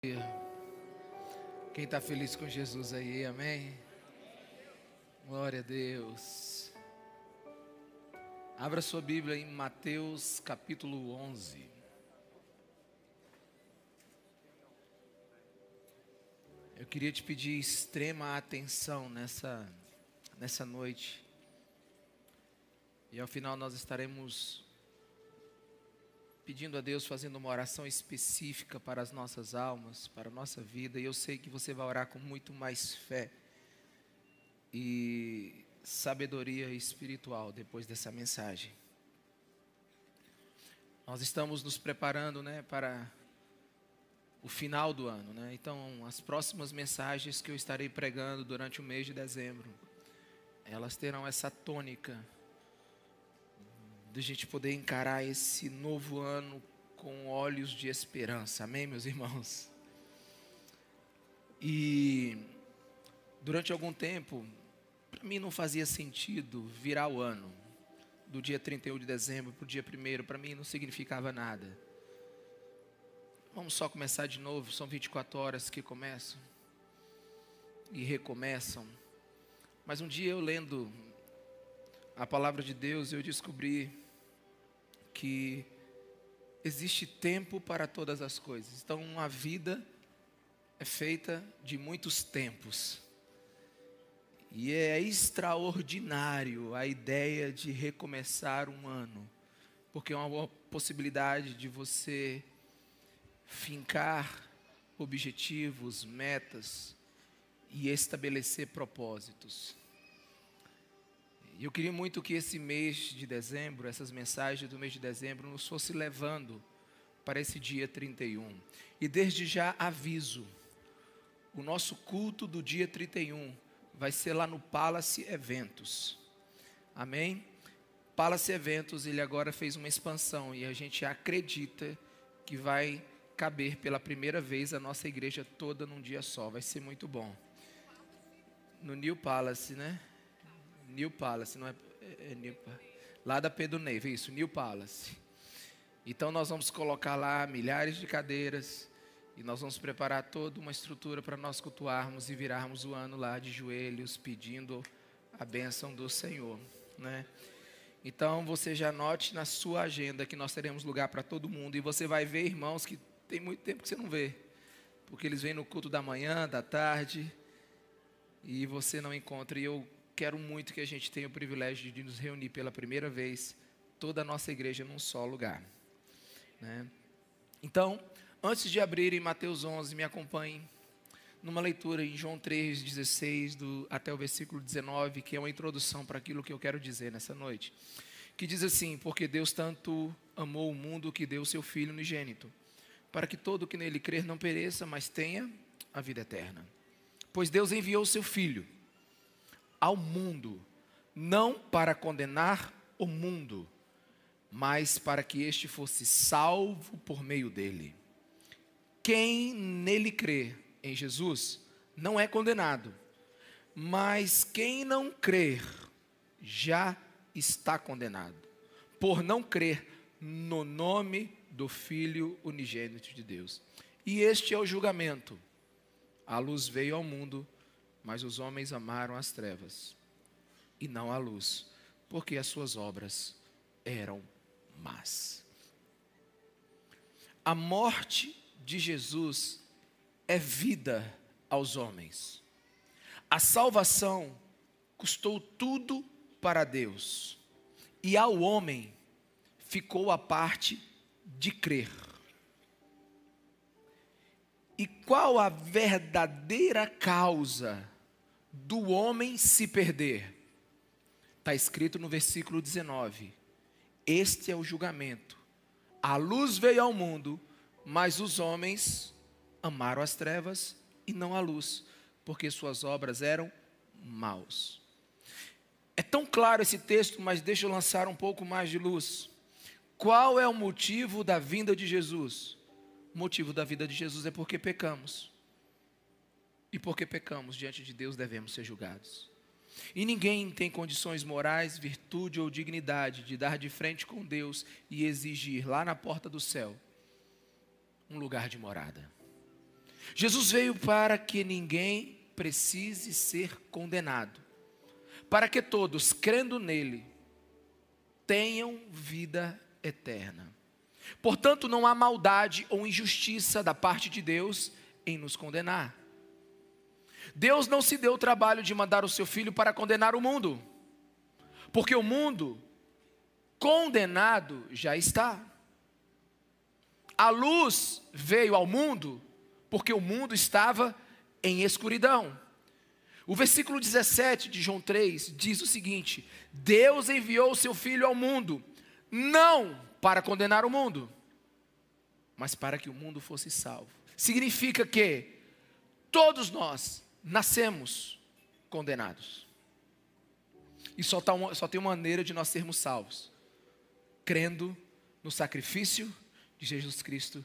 Quem está feliz com Jesus aí, amém? Glória a Deus. Abra sua Bíblia em Mateus capítulo 11. Eu queria te pedir extrema atenção nessa, nessa noite. E ao final nós estaremos pedindo a Deus, fazendo uma oração específica para as nossas almas, para a nossa vida, e eu sei que você vai orar com muito mais fé e sabedoria espiritual depois dessa mensagem. Nós estamos nos preparando, né, para o final do ano, né? Então, as próximas mensagens que eu estarei pregando durante o mês de dezembro, elas terão essa tônica de a gente poder encarar esse novo ano com olhos de esperança. Amém, meus irmãos? E durante algum tempo, para mim não fazia sentido virar o ano. Do dia 31 de dezembro para o dia 1 para mim não significava nada. Vamos só começar de novo, são 24 horas que começam e recomeçam. Mas um dia eu lendo a palavra de Deus, eu descobri que existe tempo para todas as coisas. Então, uma vida é feita de muitos tempos. E é extraordinário a ideia de recomeçar um ano, porque é uma possibilidade de você fincar objetivos, metas e estabelecer propósitos. E eu queria muito que esse mês de dezembro, essas mensagens do mês de dezembro, nos fosse levando para esse dia 31. E desde já aviso: o nosso culto do dia 31 vai ser lá no Palace Eventos. Amém? Palace Eventos, ele agora fez uma expansão e a gente acredita que vai caber pela primeira vez a nossa igreja toda num dia só. Vai ser muito bom. No New Palace, né? New Palace, não é, é, é New, lá da Pedro Neve, isso, New Palace. Então nós vamos colocar lá milhares de cadeiras e nós vamos preparar toda uma estrutura para nós cultuarmos e virarmos o ano lá de joelhos pedindo a bênção do Senhor, né? Então você já note na sua agenda que nós teremos lugar para todo mundo e você vai ver irmãos que tem muito tempo que você não vê, porque eles vêm no culto da manhã, da tarde e você não encontra. E eu quero muito que a gente tenha o privilégio de nos reunir pela primeira vez, toda a nossa igreja num só lugar. Né? Então, antes de abrir em Mateus 11, me acompanhe numa leitura em João 3, 16 do, até o versículo 19, que é uma introdução para aquilo que eu quero dizer nessa noite. Que diz assim: Porque Deus tanto amou o mundo que deu seu Filho unigênito, para que todo que nele crer não pereça, mas tenha a vida eterna. Pois Deus enviou seu Filho ao mundo, não para condenar o mundo, mas para que este fosse salvo por meio dele. Quem nele crê em Jesus não é condenado, mas quem não crer já está condenado, por não crer no nome do Filho unigênito de Deus. E este é o julgamento. A luz veio ao mundo mas os homens amaram as trevas e não a luz, porque as suas obras eram más. A morte de Jesus é vida aos homens. A salvação custou tudo para Deus, e ao homem ficou a parte de crer. E qual a verdadeira causa do homem se perder. Está escrito no versículo 19: Este é o julgamento. A luz veio ao mundo, mas os homens amaram as trevas e não a luz, porque suas obras eram maus. É tão claro esse texto, mas deixa eu lançar um pouco mais de luz. Qual é o motivo da vinda de Jesus? O motivo da vida de Jesus é porque pecamos. E porque pecamos diante de Deus, devemos ser julgados. E ninguém tem condições morais, virtude ou dignidade de dar de frente com Deus e exigir lá na porta do céu um lugar de morada. Jesus veio para que ninguém precise ser condenado, para que todos, crendo nele, tenham vida eterna. Portanto, não há maldade ou injustiça da parte de Deus em nos condenar. Deus não se deu o trabalho de mandar o seu filho para condenar o mundo, porque o mundo condenado já está. A luz veio ao mundo porque o mundo estava em escuridão. O versículo 17 de João 3 diz o seguinte: Deus enviou o seu filho ao mundo, não para condenar o mundo, mas para que o mundo fosse salvo. Significa que todos nós nascemos condenados. E só, tá uma, só tem uma maneira de nós sermos salvos: crendo no sacrifício de Jesus Cristo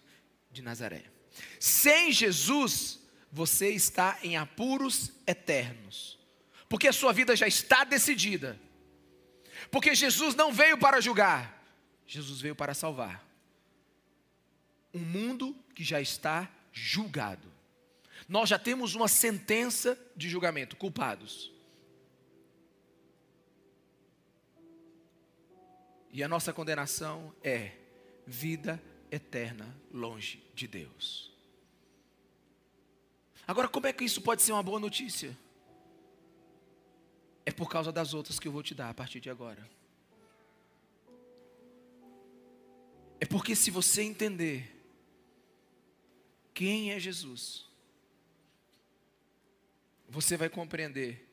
de Nazaré. Sem Jesus, você está em apuros eternos, porque a sua vida já está decidida. Porque Jesus não veio para julgar, Jesus veio para salvar. Um mundo que já está julgado. Nós já temos uma sentença de julgamento, culpados. E a nossa condenação é vida eterna longe de Deus. Agora, como é que isso pode ser uma boa notícia? É por causa das outras que eu vou te dar a partir de agora. É porque se você entender quem é Jesus, você vai compreender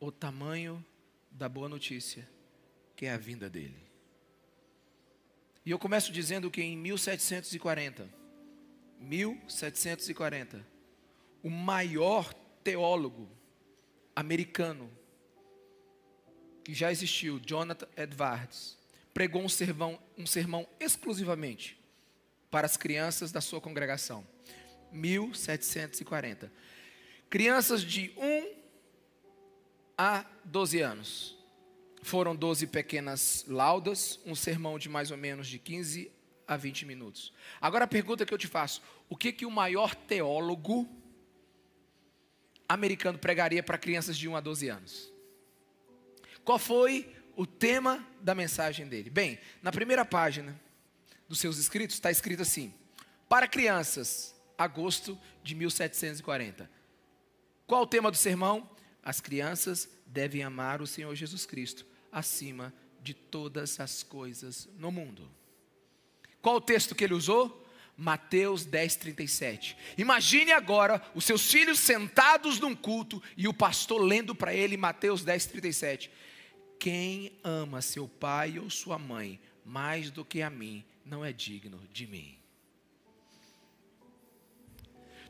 o tamanho da boa notícia, que é a vinda dele. E eu começo dizendo que em 1740, 1740, o maior teólogo americano que já existiu, Jonathan Edwards, pregou um sermão, um sermão exclusivamente para as crianças da sua congregação. 1740. Crianças de 1 a 12 anos. Foram 12 pequenas laudas, um sermão de mais ou menos de 15 a 20 minutos. Agora a pergunta que eu te faço: o que que o maior teólogo americano pregaria para crianças de 1 a 12 anos? Qual foi o tema da mensagem dele? Bem, na primeira página dos seus escritos está escrito assim: para crianças, agosto de 1740. Qual o tema do sermão? As crianças devem amar o Senhor Jesus Cristo acima de todas as coisas no mundo. Qual o texto que ele usou? Mateus 10, 37. Imagine agora os seus filhos sentados num culto e o pastor lendo para ele Mateus 10, 37. Quem ama seu pai ou sua mãe mais do que a mim, não é digno de mim.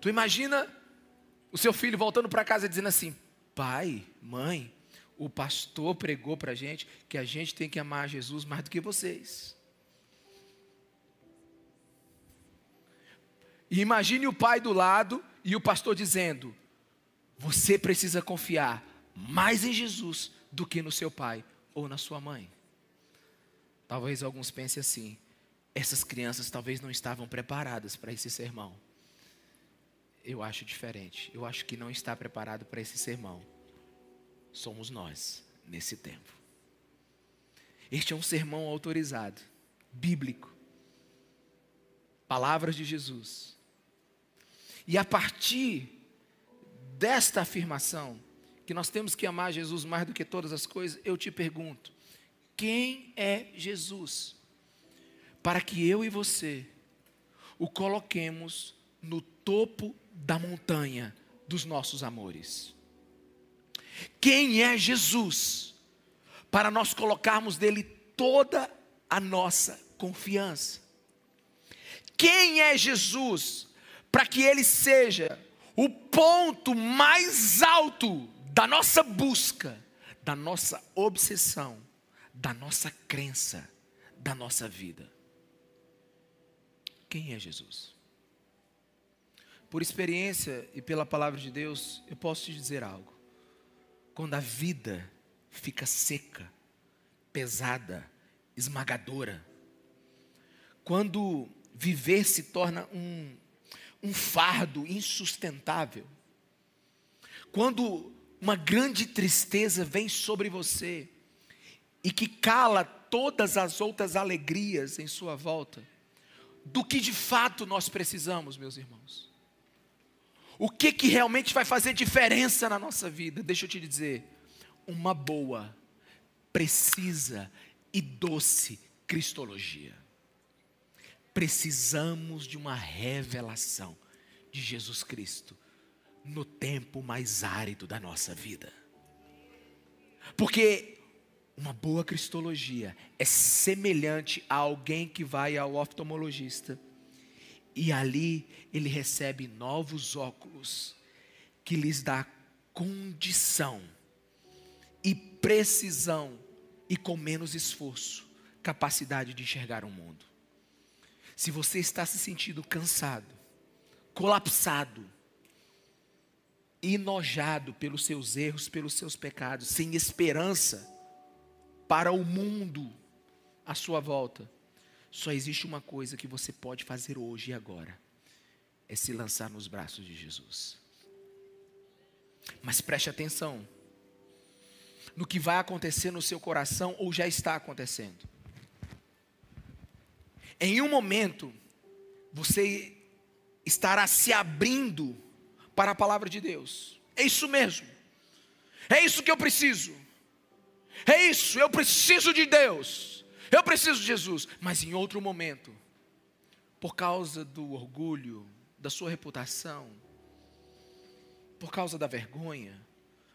Tu imagina o seu filho voltando para casa dizendo assim: pai, mãe, o pastor pregou para a gente que a gente tem que amar Jesus mais do que vocês. E imagine o pai do lado e o pastor dizendo: Você precisa confiar mais em Jesus do que no seu pai ou na sua mãe. Talvez alguns pensem assim: essas crianças talvez não estavam preparadas para esse sermão. Eu acho diferente. Eu acho que não está preparado para esse sermão. Somos nós nesse tempo. Este é um sermão autorizado, bíblico. Palavras de Jesus. E a partir desta afirmação, que nós temos que amar Jesus mais do que todas as coisas, eu te pergunto: quem é Jesus? Para que eu e você o coloquemos no topo da montanha dos nossos amores. Quem é Jesus? Para nós colocarmos dele toda a nossa confiança. Quem é Jesus? Para que ele seja o ponto mais alto da nossa busca, da nossa obsessão, da nossa crença, da nossa vida. Quem é Jesus? Por experiência e pela palavra de Deus, eu posso te dizer algo. Quando a vida fica seca, pesada, esmagadora, quando viver se torna um, um fardo insustentável, quando uma grande tristeza vem sobre você e que cala todas as outras alegrias em sua volta, do que de fato nós precisamos, meus irmãos. O que que realmente vai fazer diferença na nossa vida? Deixa eu te dizer, uma boa, precisa e doce cristologia. Precisamos de uma revelação de Jesus Cristo no tempo mais árido da nossa vida. Porque uma boa cristologia é semelhante a alguém que vai ao oftalmologista e ali ele recebe novos óculos que lhes dá condição e precisão e com menos esforço, capacidade de enxergar o mundo. Se você está se sentindo cansado, colapsado, enojado pelos seus erros, pelos seus pecados, sem esperança para o mundo à sua volta, só existe uma coisa que você pode fazer hoje e agora: é se lançar nos braços de Jesus. Mas preste atenção no que vai acontecer no seu coração ou já está acontecendo. Em um momento, você estará se abrindo para a palavra de Deus. É isso mesmo. É isso que eu preciso. É isso, eu preciso de Deus. Eu preciso de Jesus. Mas em outro momento, por causa do orgulho, da sua reputação, por causa da vergonha,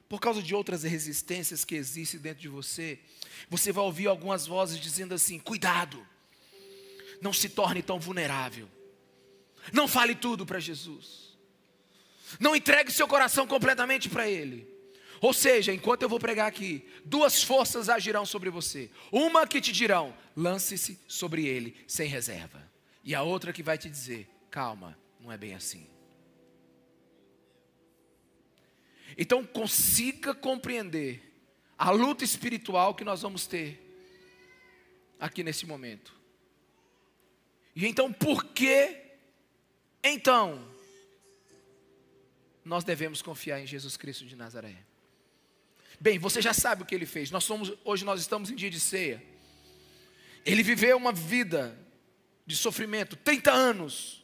por causa de outras resistências que existem dentro de você, você vai ouvir algumas vozes dizendo assim: cuidado, não se torne tão vulnerável, não fale tudo para Jesus, não entregue seu coração completamente para Ele. Ou seja, enquanto eu vou pregar aqui, duas forças agirão sobre você. Uma que te dirão: lance-se sobre ele sem reserva. E a outra que vai te dizer: calma, não é bem assim. Então consiga compreender a luta espiritual que nós vamos ter aqui nesse momento. E então, por que então nós devemos confiar em Jesus Cristo de Nazaré? Bem, você já sabe o que ele fez. Nós somos, hoje nós estamos em dia de ceia. Ele viveu uma vida de sofrimento, 30 anos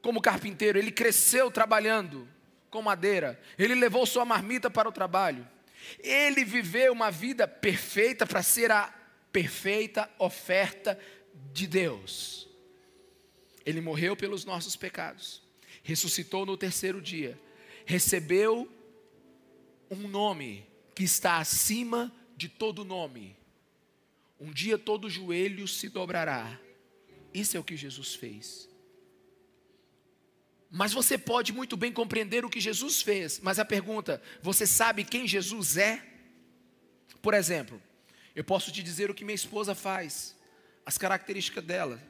como carpinteiro, ele cresceu trabalhando com madeira, ele levou sua marmita para o trabalho. Ele viveu uma vida perfeita para ser a perfeita oferta de Deus. Ele morreu pelos nossos pecados, ressuscitou no terceiro dia, recebeu um nome que está acima de todo nome. Um dia todo joelho se dobrará. Isso é o que Jesus fez. Mas você pode muito bem compreender o que Jesus fez. Mas a pergunta: você sabe quem Jesus é? Por exemplo, eu posso te dizer o que minha esposa faz, as características dela.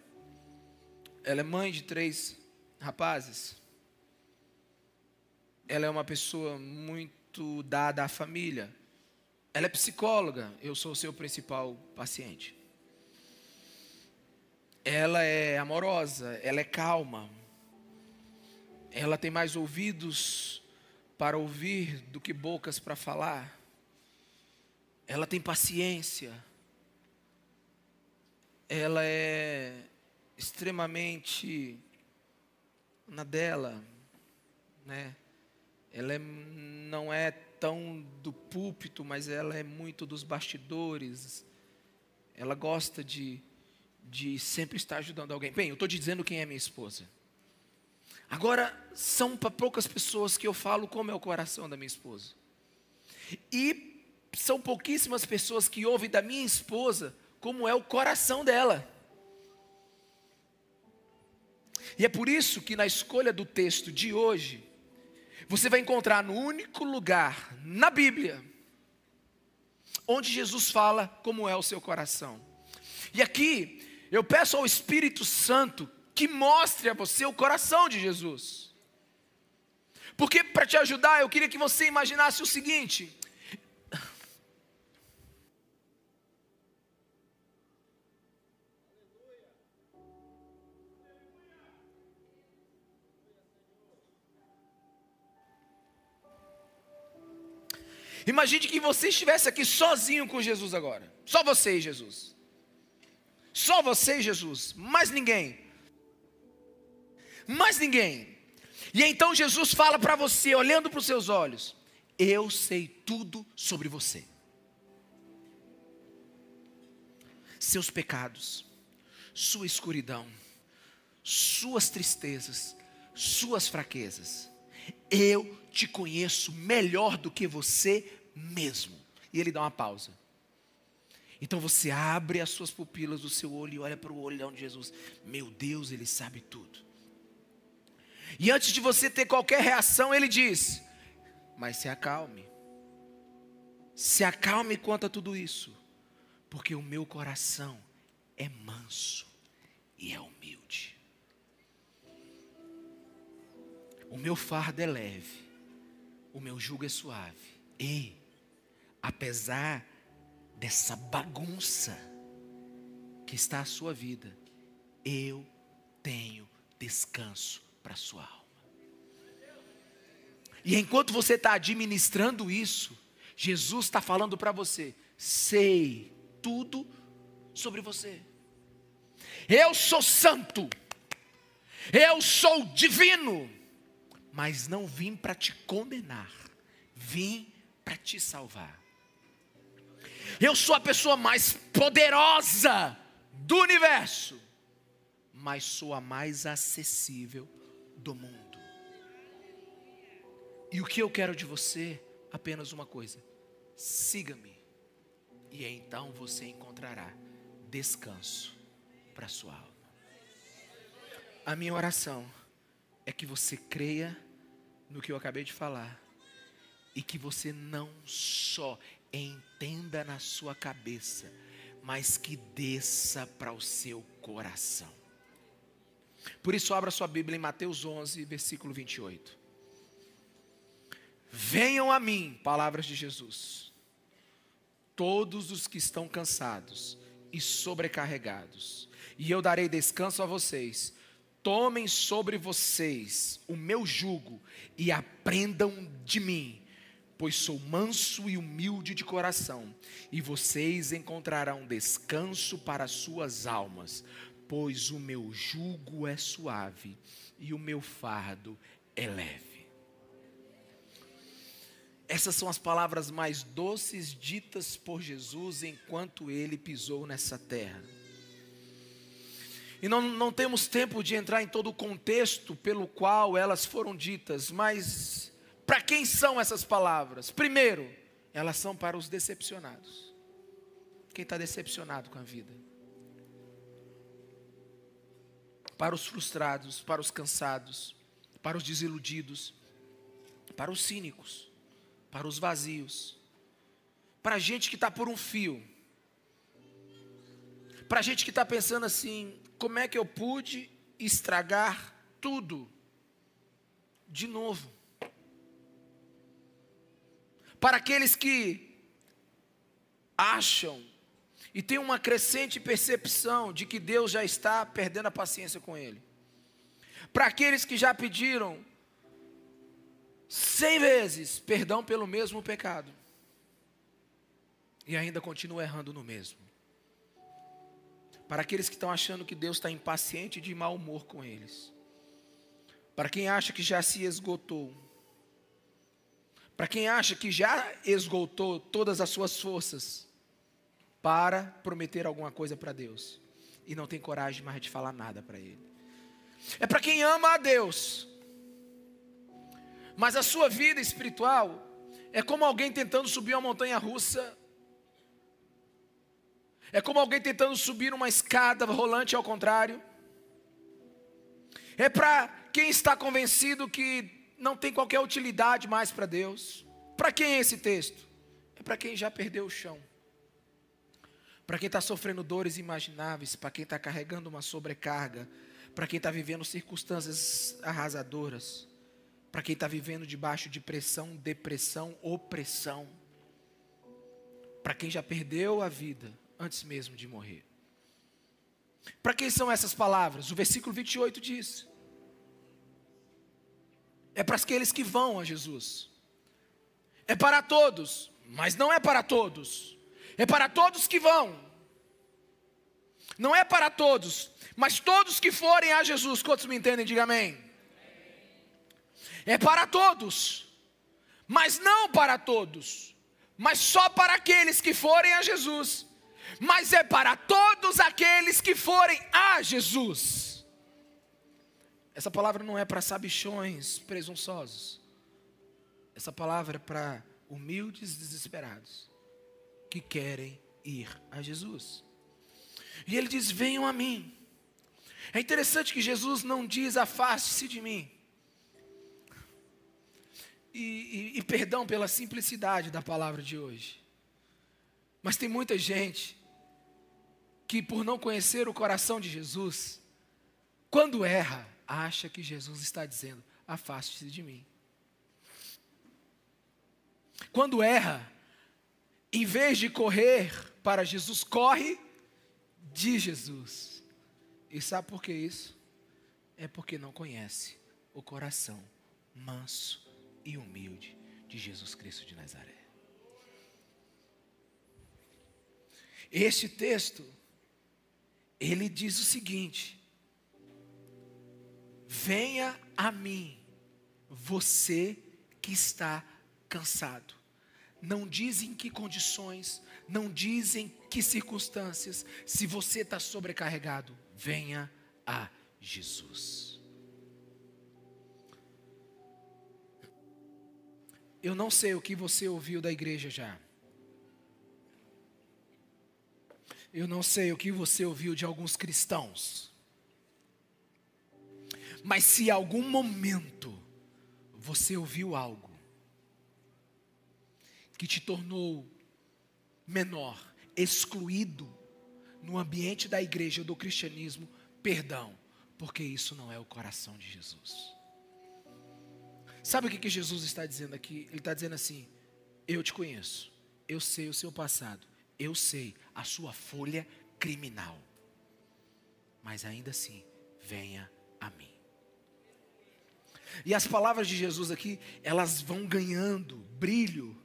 Ela é mãe de três rapazes. Ela é uma pessoa muito muito dada à família. Ela é psicóloga, eu sou seu principal paciente. Ela é amorosa, ela é calma. Ela tem mais ouvidos para ouvir do que bocas para falar. Ela tem paciência. Ela é extremamente na dela, né? Ela é, não é tão do púlpito, mas ela é muito dos bastidores. Ela gosta de, de sempre estar ajudando alguém. Bem, eu estou dizendo quem é minha esposa. Agora, são para poucas pessoas que eu falo como é o coração da minha esposa. E são pouquíssimas pessoas que ouvem da minha esposa como é o coração dela. E é por isso que na escolha do texto de hoje, você vai encontrar no único lugar na Bíblia onde Jesus fala como é o seu coração. E aqui eu peço ao Espírito Santo que mostre a você o coração de Jesus. Porque para te ajudar, eu queria que você imaginasse o seguinte: Imagine que você estivesse aqui sozinho com Jesus agora. Só você e Jesus. Só você e Jesus. Mais ninguém. Mais ninguém. E então Jesus fala para você, olhando para os seus olhos: Eu sei tudo sobre você. Seus pecados, sua escuridão, suas tristezas, suas fraquezas. Eu te conheço melhor do que você mesmo. E ele dá uma pausa. Então você abre as suas pupilas do seu olho e olha para o olhão de Jesus. Meu Deus, ele sabe tudo. E antes de você ter qualquer reação, ele diz: Mas se acalme. Se acalme quanto a tudo isso, porque o meu coração é manso e é humilde. O meu fardo é leve, o meu jugo é suave. E, apesar dessa bagunça que está a sua vida, eu tenho descanso para a sua alma. E enquanto você está administrando isso, Jesus está falando para você: sei tudo sobre você. Eu sou santo, eu sou divino, mas não vim para te condenar, vim para te salvar. Eu sou a pessoa mais poderosa do universo, mas sou a mais acessível do mundo. E o que eu quero de você? Apenas uma coisa: siga-me, e então você encontrará descanso para a sua alma. A minha oração é que você creia no que eu acabei de falar e que você não só entenda na sua cabeça, mas que desça para o seu coração. Por isso, abra sua Bíblia em Mateus 11, versículo 28. Venham a mim, palavras de Jesus, todos os que estão cansados e sobrecarregados, e eu darei descanso a vocês. Tomem sobre vocês o meu jugo e aprendam de mim, pois sou manso e humilde de coração, e vocês encontrarão descanso para suas almas, pois o meu jugo é suave e o meu fardo é leve. Essas são as palavras mais doces ditas por Jesus enquanto ele pisou nessa terra. E não, não temos tempo de entrar em todo o contexto pelo qual elas foram ditas, mas para quem são essas palavras? Primeiro, elas são para os decepcionados. Quem está decepcionado com a vida? para os frustrados, para os cansados, para os desiludidos, para os cínicos, para os vazios, para a gente que está por um fio, para a gente que está pensando assim: como é que eu pude estragar tudo de novo? Para aqueles que acham e tem uma crescente percepção de que Deus já está perdendo a paciência com ele. Para aqueles que já pediram cem vezes perdão pelo mesmo pecado e ainda continuam errando no mesmo. Para aqueles que estão achando que Deus está impaciente de mau humor com eles. Para quem acha que já se esgotou. Para quem acha que já esgotou todas as suas forças para prometer alguma coisa para Deus e não tem coragem mais de falar nada para Ele. É para quem ama a Deus, mas a sua vida espiritual é como alguém tentando subir uma montanha russa, é como alguém tentando subir uma escada rolante ao contrário. É para quem está convencido que não tem qualquer utilidade mais para Deus. Para quem é esse texto? É para quem já perdeu o chão para quem está sofrendo dores imagináveis, para quem está carregando uma sobrecarga, para quem está vivendo circunstâncias arrasadoras, para quem está vivendo debaixo de pressão, depressão, opressão, para quem já perdeu a vida antes mesmo de morrer. Para quem são essas palavras? O versículo 28 diz: é para aqueles que vão a Jesus, é para todos, mas não é para todos. É para todos que vão. Não é para todos, mas todos que forem a Jesus. Quantos me entendem? Diga amém. É para todos, mas não para todos, mas só para aqueles que forem a Jesus. Mas é para todos aqueles que forem a Jesus. Essa palavra não é para sabichões presunçosos. Essa palavra é para humildes desesperados que querem ir a Jesus. E ele diz: Venham a mim. É interessante que Jesus não diz: Afaste-se de mim. E, e, e, perdão pela simplicidade da palavra de hoje. Mas tem muita gente que, por não conhecer o coração de Jesus, quando erra, acha que Jesus está dizendo: Afaste-se de mim. Quando erra, em vez de correr para Jesus, corre de Jesus. E sabe por que isso? É porque não conhece o coração manso e humilde de Jesus Cristo de Nazaré. Este texto, ele diz o seguinte: Venha a mim, você que está cansado não diz em que condições, não diz em que circunstâncias. Se você está sobrecarregado, venha a Jesus. Eu não sei o que você ouviu da igreja já. Eu não sei o que você ouviu de alguns cristãos. Mas se em algum momento você ouviu algo que te tornou menor, excluído no ambiente da igreja do cristianismo, perdão, porque isso não é o coração de Jesus. Sabe o que, que Jesus está dizendo aqui? Ele está dizendo assim: Eu te conheço, eu sei o seu passado, eu sei a sua folha criminal, mas ainda assim, venha a mim. E as palavras de Jesus aqui, elas vão ganhando brilho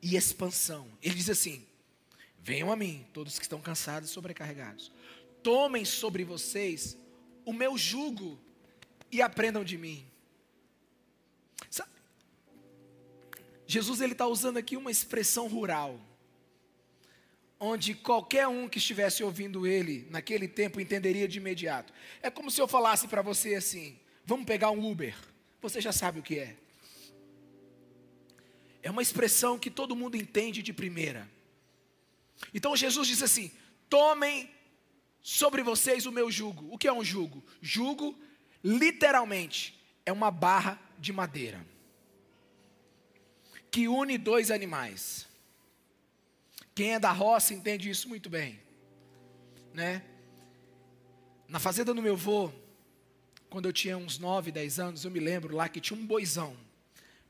e expansão. Ele diz assim: Venham a mim, todos que estão cansados e sobrecarregados. Tomem sobre vocês o meu jugo e aprendam de mim. Sabe? Jesus ele está usando aqui uma expressão rural, onde qualquer um que estivesse ouvindo ele naquele tempo entenderia de imediato. É como se eu falasse para você assim: Vamos pegar um Uber. Você já sabe o que é. É uma expressão que todo mundo entende de primeira. Então Jesus diz assim: tomem sobre vocês o meu jugo. O que é um jugo? Jugo, literalmente, é uma barra de madeira que une dois animais. Quem é da roça entende isso muito bem, né? Na fazenda do meu avô, quando eu tinha uns 9, 10 anos, eu me lembro lá que tinha um boizão,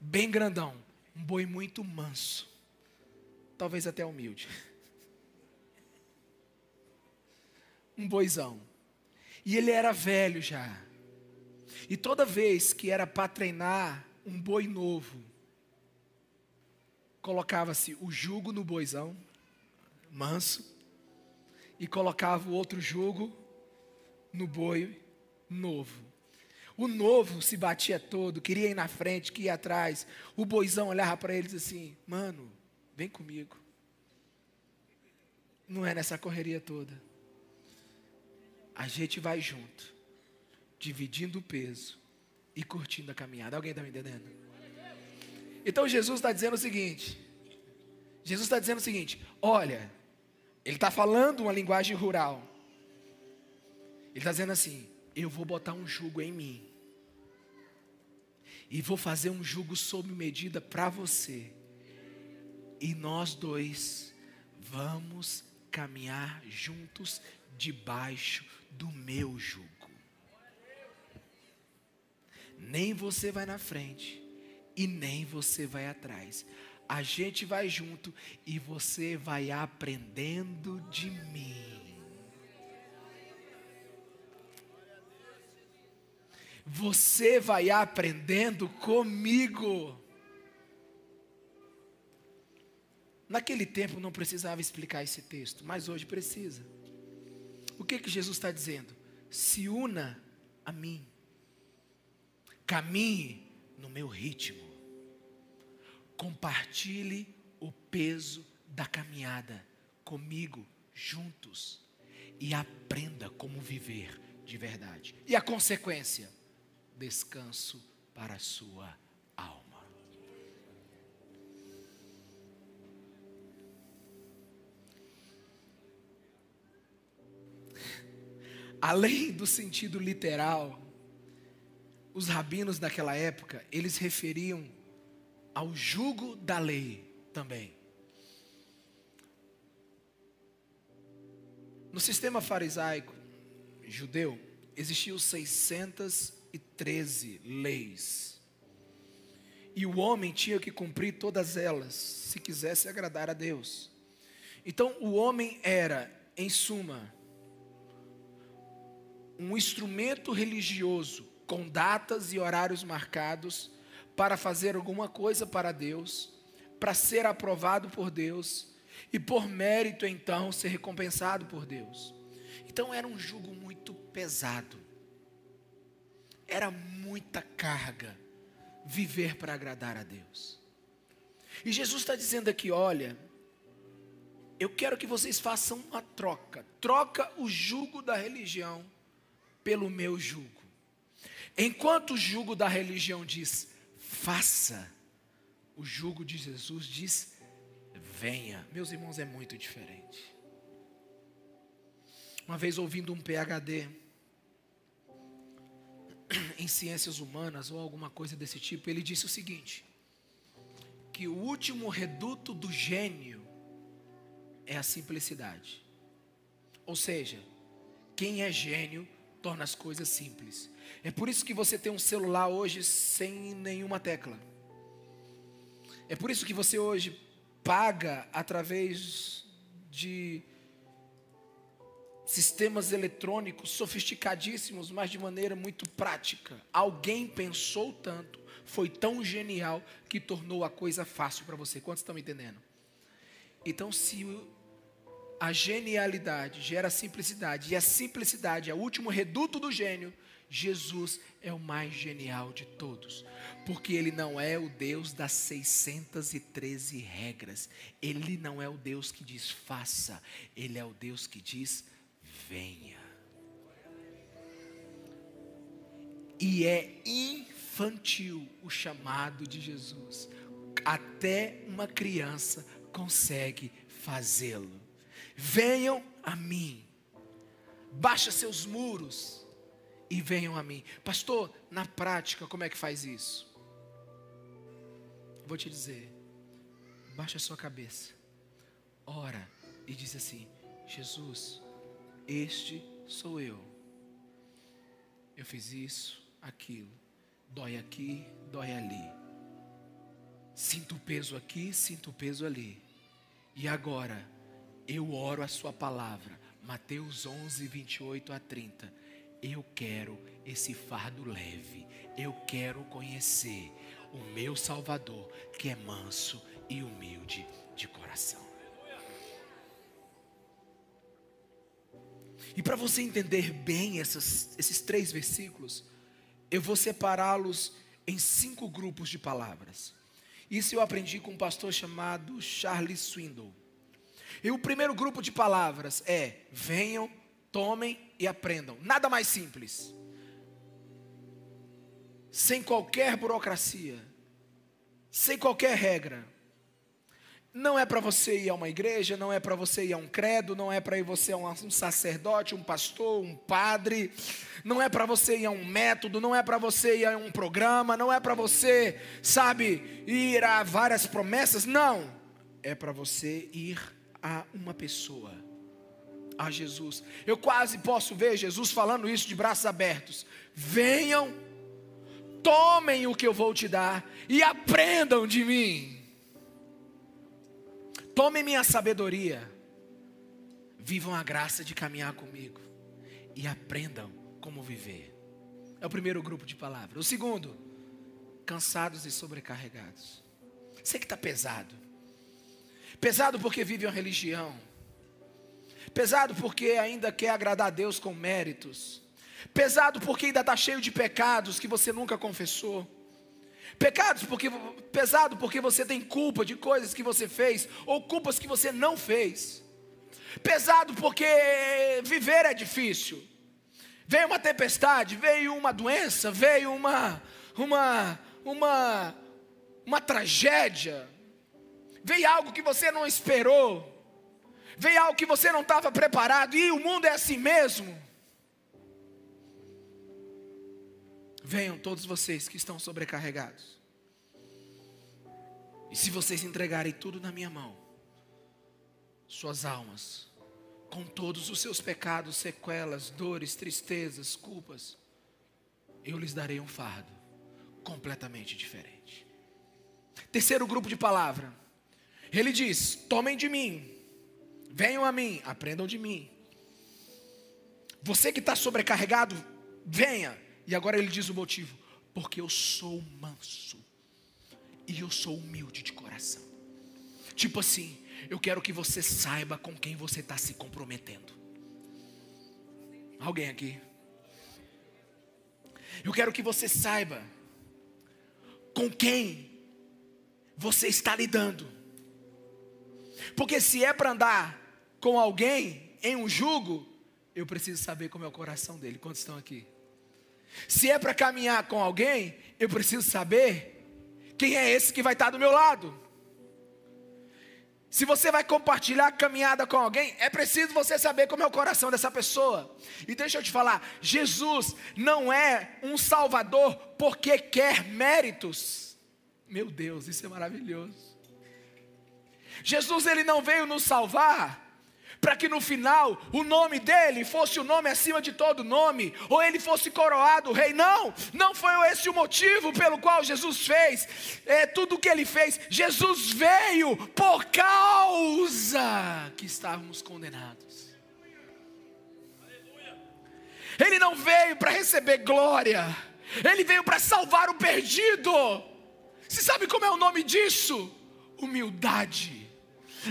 bem grandão um boi muito manso, talvez até humilde. Um boizão. E ele era velho já. E toda vez que era para treinar um boi novo, colocava-se o jugo no boizão, manso, e colocava o outro jugo no boi novo. O novo se batia todo, queria ir na frente, queria ir atrás. O boizão olhava para eles assim: Mano, vem comigo. Não é nessa correria toda. A gente vai junto, dividindo o peso e curtindo a caminhada. Alguém está me entendendo? Então Jesus está dizendo o seguinte: Jesus está dizendo o seguinte: olha, ele está falando uma linguagem rural. Ele está dizendo assim: eu vou botar um jugo em mim. E vou fazer um jugo sob medida para você. E nós dois vamos caminhar juntos debaixo do meu jugo. Nem você vai na frente e nem você vai atrás. A gente vai junto e você vai aprendendo de mim. Você vai aprendendo comigo. Naquele tempo não precisava explicar esse texto, mas hoje precisa. O que que Jesus está dizendo? Se una a mim, caminhe no meu ritmo, compartilhe o peso da caminhada comigo, juntos, e aprenda como viver de verdade. E a consequência? Descanso para a sua alma. Além do sentido literal, os rabinos daquela época, eles referiam ao jugo da lei também. No sistema farisaico judeu, existiam 613 leis. E o homem tinha que cumprir todas elas, se quisesse agradar a Deus. Então, o homem era, em suma, um instrumento religioso com datas e horários marcados para fazer alguma coisa para Deus, para ser aprovado por Deus e por mérito então ser recompensado por Deus. Então era um jugo muito pesado, era muita carga viver para agradar a Deus. E Jesus está dizendo aqui: olha, eu quero que vocês façam uma troca, troca o jugo da religião pelo meu jugo. Enquanto o jugo da religião diz, faça, o jugo de Jesus diz, venha. Meus irmãos, é muito diferente. Uma vez ouvindo um PhD em ciências humanas ou alguma coisa desse tipo, ele disse o seguinte: que o último reduto do gênio é a simplicidade. Ou seja, quem é gênio torna as coisas simples. É por isso que você tem um celular hoje sem nenhuma tecla. É por isso que você hoje paga através de sistemas eletrônicos sofisticadíssimos, mas de maneira muito prática. Alguém pensou tanto, foi tão genial que tornou a coisa fácil para você. Quantos estão entendendo? Então, se a genialidade gera simplicidade, e a simplicidade é o último reduto do gênio, Jesus é o mais genial de todos, porque ele não é o Deus das 613 regras, ele não é o Deus que diz faça, ele é o Deus que diz venha. E é infantil o chamado de Jesus, até uma criança consegue fazê-lo. Venham a mim. Baixa seus muros e venham a mim. Pastor, na prática, como é que faz isso? Vou te dizer. Baixa sua cabeça. Ora e diz assim: Jesus, este sou eu. Eu fiz isso, aquilo. Dói aqui, dói ali. Sinto o peso aqui, sinto o peso ali. E agora eu oro a Sua palavra. Mateus 11, 28 a 30. Eu quero esse fardo leve. Eu quero conhecer o meu Salvador, que é manso e humilde de coração. E para você entender bem essas, esses três versículos, eu vou separá-los em cinco grupos de palavras. Isso eu aprendi com um pastor chamado Charles Swindoll. E o primeiro grupo de palavras é: venham, tomem e aprendam. Nada mais simples. Sem qualquer burocracia, sem qualquer regra. Não é para você ir a uma igreja, não é para você ir a um credo, não é para ir você a um sacerdote, um pastor, um padre, não é para você ir a um método, não é para você ir a um programa, não é para você, sabe, ir a várias promessas, não. É para você ir a uma pessoa, a Jesus. Eu quase posso ver Jesus falando isso de braços abertos: venham, tomem o que eu vou te dar e aprendam de mim. Tomem minha sabedoria, vivam a graça de caminhar comigo e aprendam como viver. É o primeiro grupo de palavras. O segundo, cansados e sobrecarregados. Sei que está pesado. Pesado porque vive uma religião. Pesado porque ainda quer agradar a Deus com méritos. Pesado porque ainda está cheio de pecados que você nunca confessou. Pecados porque pesado porque você tem culpa de coisas que você fez ou culpas que você não fez. Pesado porque viver é difícil. Veio uma tempestade, veio uma doença, veio uma uma uma uma tragédia. Veio algo que você não esperou. Veio algo que você não estava preparado e o mundo é assim mesmo. Venham todos vocês que estão sobrecarregados. E se vocês entregarem tudo na minha mão, suas almas, com todos os seus pecados, sequelas, dores, tristezas, culpas, eu lhes darei um fardo completamente diferente. Terceiro grupo de palavra. Ele diz: Tomem de mim, venham a mim, aprendam de mim. Você que está sobrecarregado, venha. E agora ele diz o motivo: Porque eu sou manso e eu sou humilde de coração. Tipo assim, eu quero que você saiba com quem você está se comprometendo. Alguém aqui? Eu quero que você saiba com quem você está lidando. Porque se é para andar com alguém em um jugo, eu preciso saber como é o coração dele. Quantos estão aqui? Se é para caminhar com alguém, eu preciso saber quem é esse que vai estar do meu lado. Se você vai compartilhar a caminhada com alguém, é preciso você saber como é o coração dessa pessoa. E deixa eu te falar: Jesus não é um salvador porque quer méritos. Meu Deus, isso é maravilhoso. Jesus ele não veio nos salvar para que no final o nome dele fosse o nome acima de todo nome, ou ele fosse coroado rei. Não, não foi esse o motivo pelo qual Jesus fez é, tudo o que ele fez. Jesus veio por causa que estávamos condenados. Ele não veio para receber glória, ele veio para salvar o perdido. Você sabe como é o nome disso? Humildade.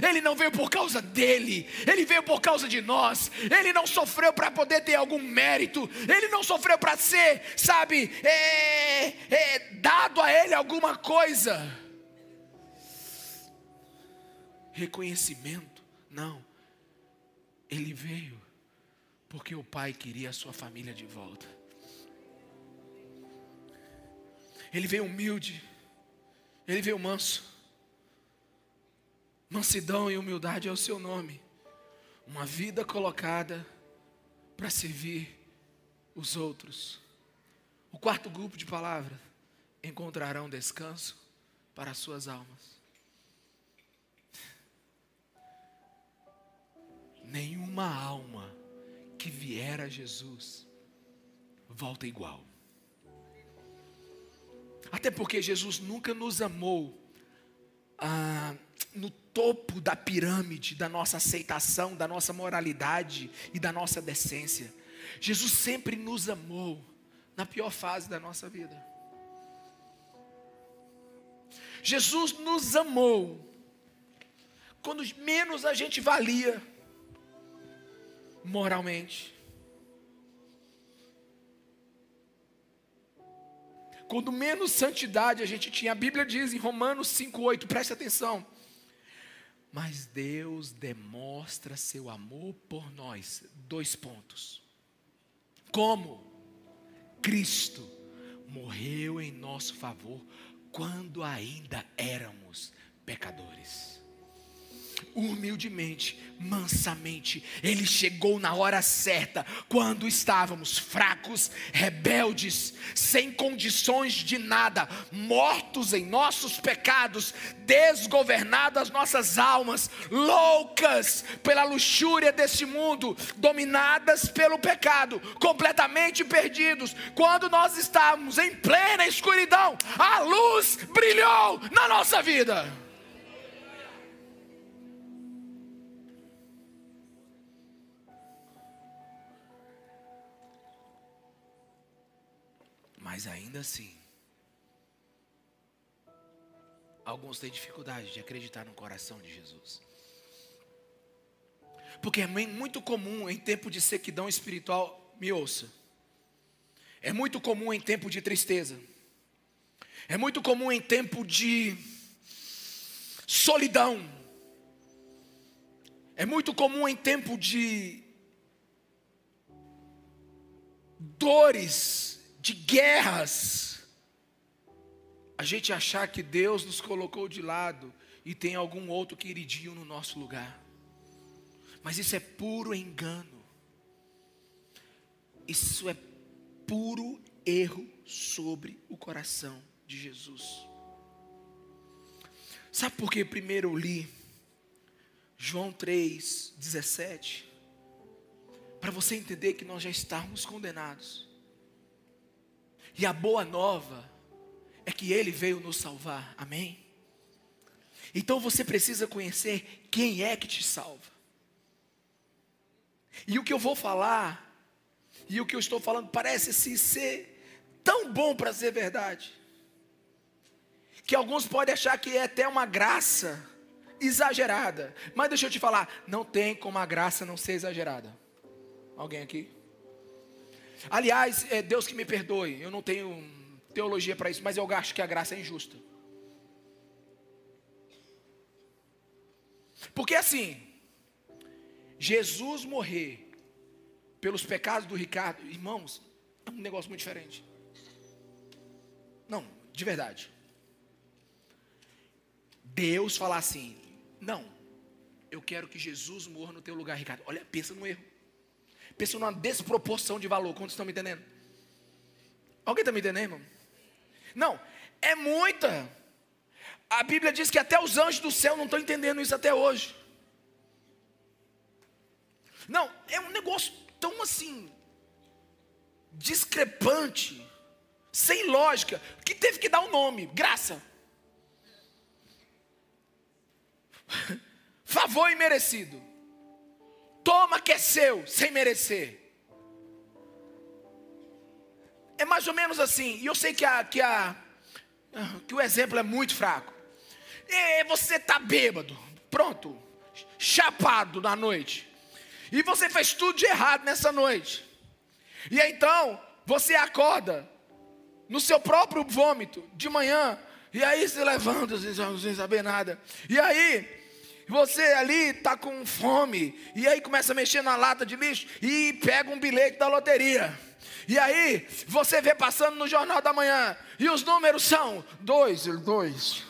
Ele não veio por causa dele, ele veio por causa de nós. Ele não sofreu para poder ter algum mérito, ele não sofreu para ser, sabe, é, é, dado a ele alguma coisa. Reconhecimento, não. Ele veio porque o pai queria a sua família de volta. Ele veio humilde, ele veio manso. Mansidão e humildade é o seu nome. Uma vida colocada para servir os outros. O quarto grupo de palavras encontrarão descanso para as suas almas. Nenhuma alma que vier a Jesus volta igual. Até porque Jesus nunca nos amou ah, no topo da pirâmide da nossa aceitação, da nossa moralidade e da nossa decência. Jesus sempre nos amou na pior fase da nossa vida. Jesus nos amou quando menos a gente valia moralmente. Quando menos santidade a gente tinha. A Bíblia diz em Romanos 5:8, preste atenção. Mas Deus demonstra seu amor por nós. Dois pontos. Como? Cristo morreu em nosso favor quando ainda éramos pecadores humildemente, mansamente. Ele chegou na hora certa, quando estávamos fracos, rebeldes, sem condições de nada, mortos em nossos pecados, desgovernadas nossas almas, loucas pela luxúria desse mundo, dominadas pelo pecado, completamente perdidos. Quando nós estávamos em plena escuridão, a luz brilhou na nossa vida. Mas ainda assim, Alguns têm dificuldade de acreditar no coração de Jesus. Porque é muito comum em tempo de sequidão espiritual, me ouça. É muito comum em tempo de tristeza. É muito comum em tempo de solidão. É muito comum em tempo de dores, de guerras, a gente achar que Deus nos colocou de lado e tem algum outro queridinho no nosso lugar. Mas isso é puro engano. Isso é puro erro sobre o coração de Jesus. Sabe por que primeiro eu li João 3, 17? Para você entender que nós já estamos condenados. E a boa nova é que Ele veio nos salvar. Amém? Então você precisa conhecer quem é que te salva. E o que eu vou falar, e o que eu estou falando, parece se ser tão bom para ser verdade, que alguns podem achar que é até uma graça exagerada. Mas deixa eu te falar, não tem como a graça não ser exagerada. Alguém aqui? Aliás, é Deus que me perdoe, eu não tenho teologia para isso, mas eu acho que a graça é injusta. Porque assim, Jesus morrer pelos pecados do Ricardo, irmãos, é um negócio muito diferente. Não, de verdade. Deus falar assim: não, eu quero que Jesus morra no teu lugar, Ricardo. Olha, pensa no erro. Pensa numa desproporção de valor. Quantos estão me entendendo? Alguém está me entendendo, irmão? Não, é muita. A Bíblia diz que até os anjos do céu não estão entendendo isso até hoje. Não, é um negócio tão assim, discrepante, sem lógica, que teve que dar um nome: graça. Favor imerecido. Toma que é seu, sem merecer. É mais ou menos assim. E eu sei que, a, que, a, que o exemplo é muito fraco. E você está bêbado, pronto, chapado na noite. E você fez tudo de errado nessa noite. E então, você acorda no seu próprio vômito de manhã. E aí se levanta sem saber nada. E aí, você ali está com fome, e aí começa a mexer na lata de lixo e pega um bilhete da loteria. E aí você vê passando no jornal da manhã, e os números são 2, 2,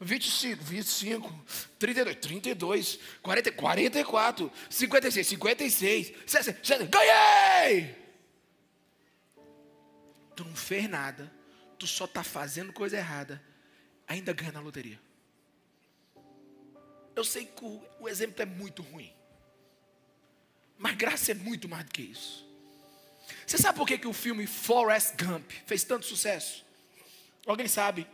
25, 25, 32, 32, 40, 44, 56, 56, 60, 60, ganhei! Tu não fez nada, tu só está fazendo coisa errada, ainda ganha na loteria. Eu sei que o, o exemplo é muito ruim. Mas graça é muito mais do que isso. Você sabe por que, que o filme Forrest Gump fez tanto sucesso? Alguém sabe?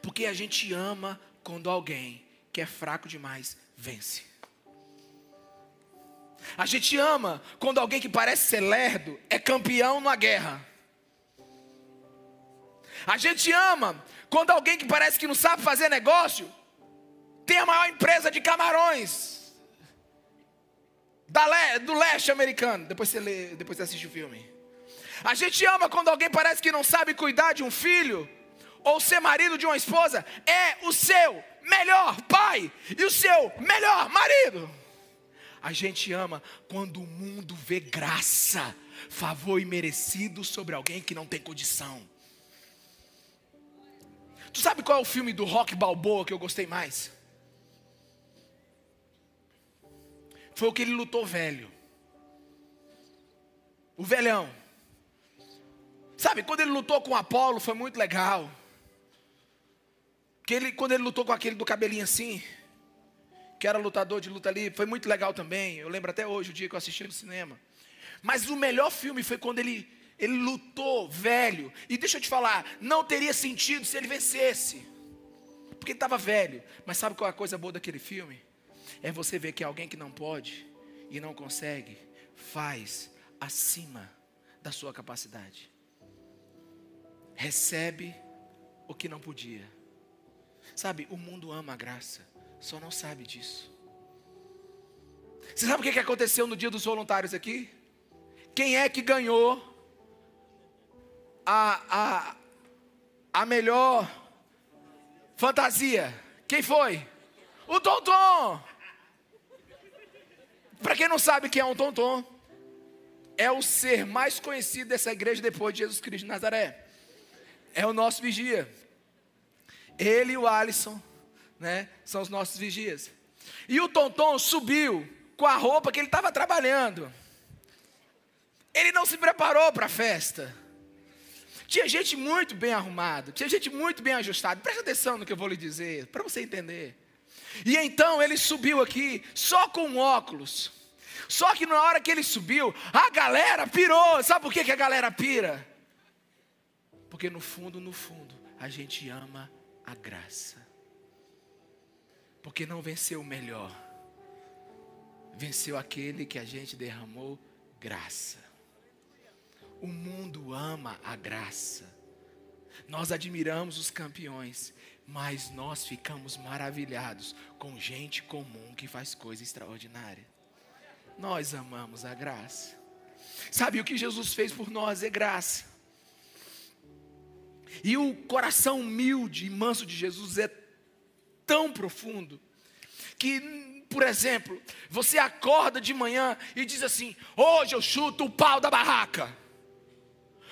Porque a gente ama quando alguém que é fraco demais vence. A gente ama quando alguém que parece ser lerdo é campeão numa guerra. A gente ama quando alguém que parece que não sabe fazer negócio tem a maior empresa de camarões le, do leste americano. Depois você lê, depois você assiste o filme. A gente ama quando alguém parece que não sabe cuidar de um filho ou ser marido de uma esposa. É o seu melhor pai e o seu melhor marido. A gente ama quando o mundo vê graça, favor imerecido sobre alguém que não tem condição. Tu sabe qual é o filme do Rock Balboa que eu gostei mais? Foi o que ele lutou velho. O velhão. Sabe, quando ele lutou com Apolo foi muito legal. Que ele, quando ele lutou com aquele do cabelinho assim, que era lutador de luta livre, foi muito legal também. Eu lembro até hoje o dia que eu assisti no cinema. Mas o melhor filme foi quando ele, ele lutou velho. E deixa eu te falar, não teria sentido se ele vencesse. Porque ele estava velho. Mas sabe qual é a coisa boa daquele filme? É você ver que alguém que não pode e não consegue faz acima da sua capacidade. Recebe o que não podia Sabe, o mundo ama a graça, só não sabe disso. Você sabe o que aconteceu no dia dos voluntários aqui? Quem é que ganhou a, a, a melhor fantasia? Quem foi? O Tonton! Para quem não sabe quem é um Tonton, é o ser mais conhecido dessa igreja depois de Jesus Cristo de Nazaré. É o nosso vigia. Ele e o Alisson, né, são os nossos vigias. E o Tonton subiu com a roupa que ele estava trabalhando. Ele não se preparou para a festa. Tinha gente muito bem arrumada, tinha gente muito bem ajustada. Presta atenção no que eu vou lhe dizer, para você entender. E então ele subiu aqui só com óculos. Só que na hora que ele subiu, a galera pirou. Sabe por que, a galera pira? Porque no fundo, no fundo, a gente ama a graça. Porque não venceu o melhor, venceu aquele que a gente derramou graça. O mundo ama a graça. Nós admiramos os campeões, mas nós ficamos maravilhados com gente comum que faz coisa extraordinária. Nós amamos a graça. Sabe o que Jesus fez por nós é graça. E o coração humilde e manso de Jesus é tão profundo que, por exemplo, você acorda de manhã e diz assim: Hoje eu chuto o pau da barraca.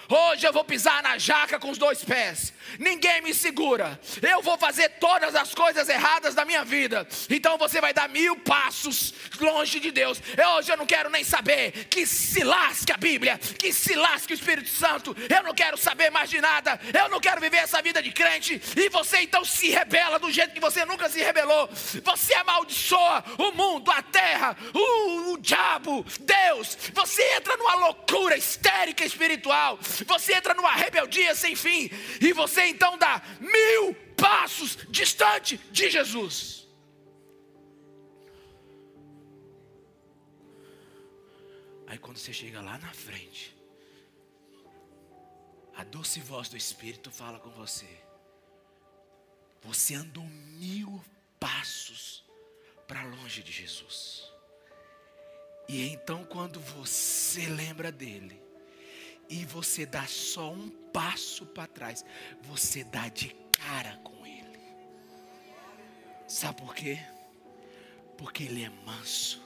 Hoje eu vou pisar na jaca com os dois pés. Ninguém me segura. Eu vou fazer todas as coisas erradas da minha vida. Então você vai dar mil passos longe de Deus. Eu, hoje eu não quero nem saber. Que se lasque a Bíblia. Que se lasque o Espírito Santo. Eu não quero saber mais de nada. Eu não quero viver essa vida de crente. E você então se rebela do jeito que você nunca se rebelou. Você amaldiçoa o mundo, a terra, o, o diabo, Deus. Você entra numa loucura histérica espiritual você entra numa rebeldia sem fim, e você então dá mil passos distante de Jesus. Aí quando você chega lá na frente, a doce voz do Espírito fala com você. Você andou mil passos para longe de Jesus. E então, quando você lembra dele, e você dá só um passo para trás, você dá de cara com Ele. Sabe por quê? Porque Ele é manso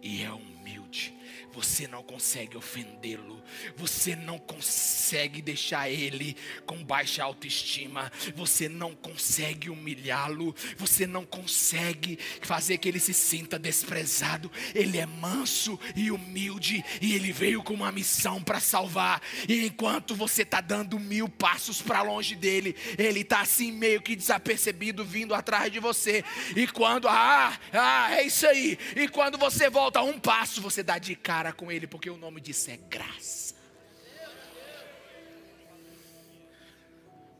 e é humilde você não consegue ofendê-lo, você não consegue deixar ele com baixa autoestima, você não consegue humilhá-lo, você não consegue fazer que ele se sinta desprezado. Ele é manso e humilde e ele veio com uma missão para salvar. E enquanto você está dando mil passos para longe dele, ele está assim meio que desapercebido vindo atrás de você. E quando, ah, ah, é isso aí. E quando você volta um passo, você dá de cara com Ele, porque o nome disso é graça.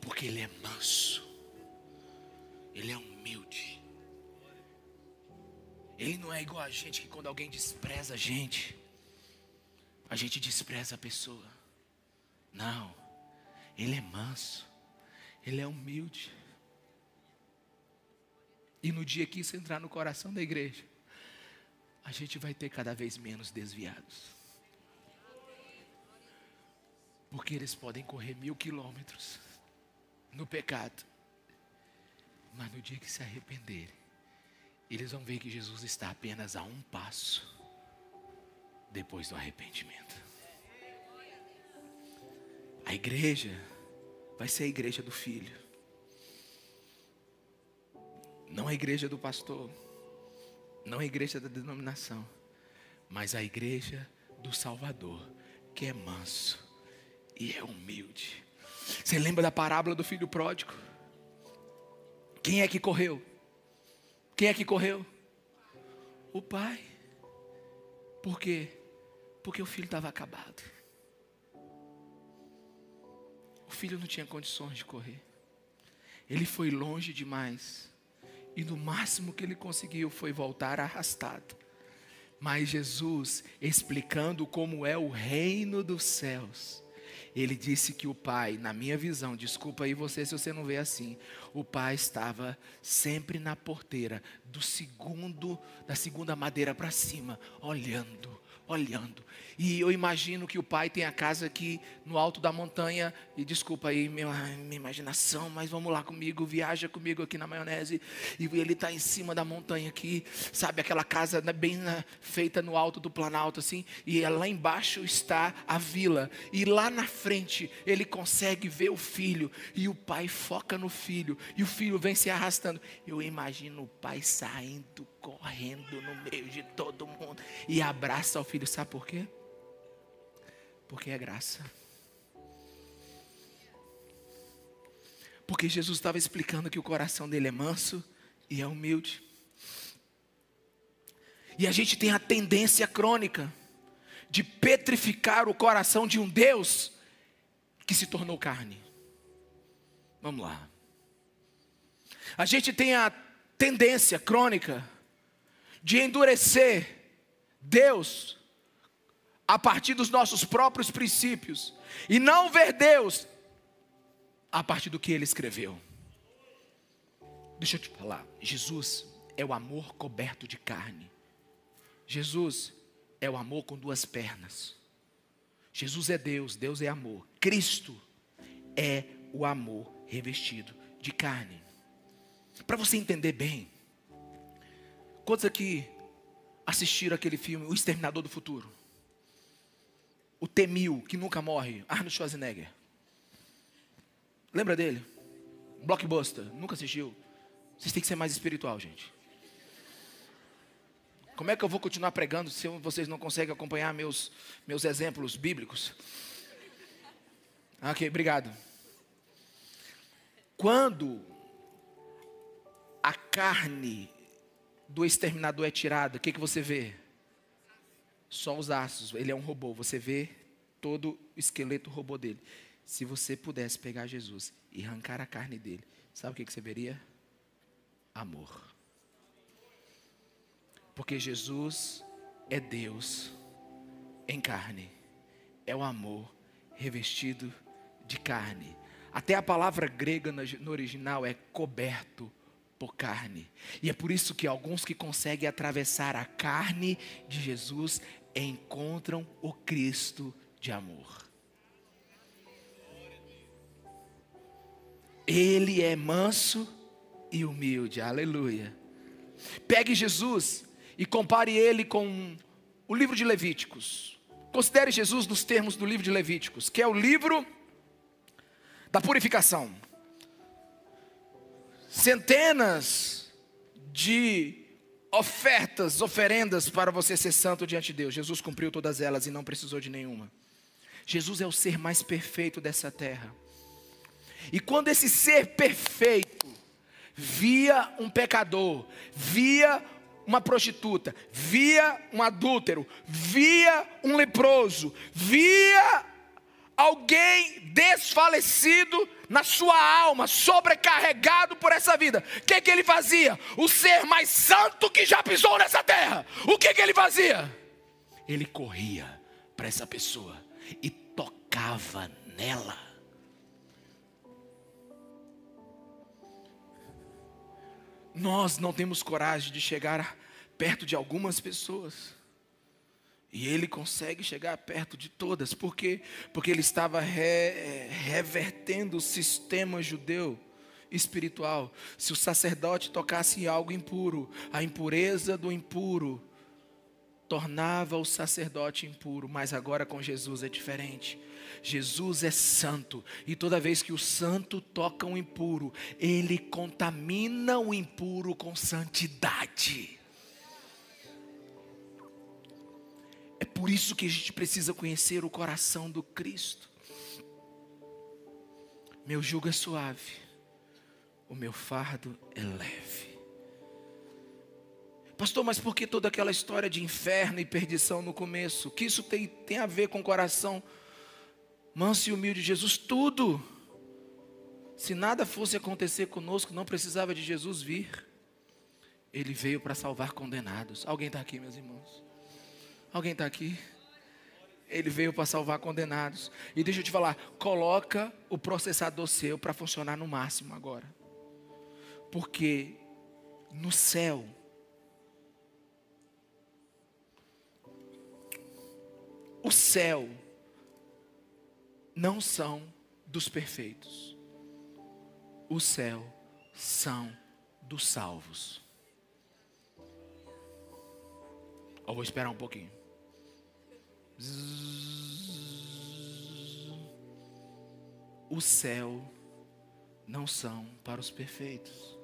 Porque Ele é manso, Ele é humilde. Ele não é igual a gente que quando alguém despreza a gente, a gente despreza a pessoa. Não, Ele é manso, Ele é humilde. E no dia que isso entrar no coração da igreja, a gente vai ter cada vez menos desviados. Porque eles podem correr mil quilômetros no pecado, mas no dia que se arrependerem, eles vão ver que Jesus está apenas a um passo depois do arrependimento. A igreja vai ser a igreja do filho, não a igreja do pastor não a igreja da denominação, mas a igreja do Salvador, que é manso e é humilde. Você lembra da parábola do filho pródigo? Quem é que correu? Quem é que correu? O pai. Por quê? Porque o filho estava acabado. O filho não tinha condições de correr. Ele foi longe demais. E no máximo que ele conseguiu foi voltar arrastado. Mas Jesus, explicando como é o reino dos céus, Ele disse que o pai, na minha visão, desculpa aí você se você não vê assim, o pai estava sempre na porteira do segundo, da segunda madeira para cima, olhando, olhando. E eu imagino que o pai tem a casa aqui no alto da montanha. E desculpa aí minha, minha imaginação, mas vamos lá comigo, viaja comigo aqui na maionese. E ele está em cima da montanha aqui, sabe? Aquela casa bem né, feita no alto do Planalto, assim. E lá embaixo está a vila. E lá na frente ele consegue ver o filho. E o pai foca no filho. E o filho vem se arrastando. Eu imagino o pai saindo, correndo no meio de todo mundo. E abraça o filho. Sabe por quê? Porque é graça. Porque Jesus estava explicando que o coração dele é manso e é humilde. E a gente tem a tendência crônica de petrificar o coração de um Deus que se tornou carne. Vamos lá. A gente tem a tendência crônica de endurecer Deus a partir dos nossos próprios princípios e não ver Deus a partir do que ele escreveu. Deixa eu te falar, Jesus é o amor coberto de carne. Jesus é o amor com duas pernas. Jesus é Deus, Deus é amor. Cristo é o amor revestido de carne. Para você entender bem, quantos aqui assistiram aquele filme O Exterminador do Futuro? O Temil, que nunca morre, Arnold Schwarzenegger. Lembra dele? Blockbuster, nunca assistiu? Vocês têm que ser mais espiritual, gente. Como é que eu vou continuar pregando se vocês não conseguem acompanhar meus, meus exemplos bíblicos? Ok, obrigado. Quando a carne do exterminador é tirada, o que, que você vê? Só os aços. Ele é um robô. Você vê todo o esqueleto robô dele. Se você pudesse pegar Jesus e arrancar a carne dele, sabe o que, que você veria? Amor. Porque Jesus é Deus em carne. É o amor revestido de carne. Até a palavra grega no original é coberto por carne. E é por isso que alguns que conseguem atravessar a carne de Jesus encontram o Cristo de amor. Ele é manso e humilde, aleluia. Pegue Jesus e compare ele com o livro de Levíticos. Considere Jesus nos termos do livro de Levíticos, que é o livro da purificação. Centenas de ofertas, oferendas para você ser santo diante de Deus. Jesus cumpriu todas elas e não precisou de nenhuma. Jesus é o ser mais perfeito dessa terra. E quando esse ser perfeito via um pecador, via uma prostituta, via um adúltero, via um leproso, via alguém desfalecido na sua alma, sobrecarregado por essa vida. O que, que ele fazia? O ser mais santo que já pisou nessa terra. O que, que ele fazia? Ele corria para essa pessoa e tocava nela. Nós não temos coragem de chegar perto de algumas pessoas e ele consegue chegar perto de todas. Por quê? Porque ele estava re, revertendo o sistema judeu espiritual. Se o sacerdote tocasse em algo impuro, a impureza do impuro tornava o sacerdote impuro, mas agora com Jesus é diferente. Jesus é santo, e toda vez que o santo toca o impuro, ele contamina o impuro com santidade. É por isso que a gente precisa conhecer o coração do Cristo. Meu jugo é suave, o meu fardo é leve. Pastor, mas por que toda aquela história de inferno e perdição no começo? O que isso tem, tem a ver com o coração manso e humilde de Jesus? Tudo. Se nada fosse acontecer conosco, não precisava de Jesus vir. Ele veio para salvar condenados. Alguém está aqui, meus irmãos? Alguém está aqui? Ele veio para salvar condenados. E deixa eu te falar, coloca o processador seu para funcionar no máximo agora. Porque no céu o céu não são dos perfeitos. O céu são dos salvos. Eu vou esperar um pouquinho. O céu não são para os perfeitos.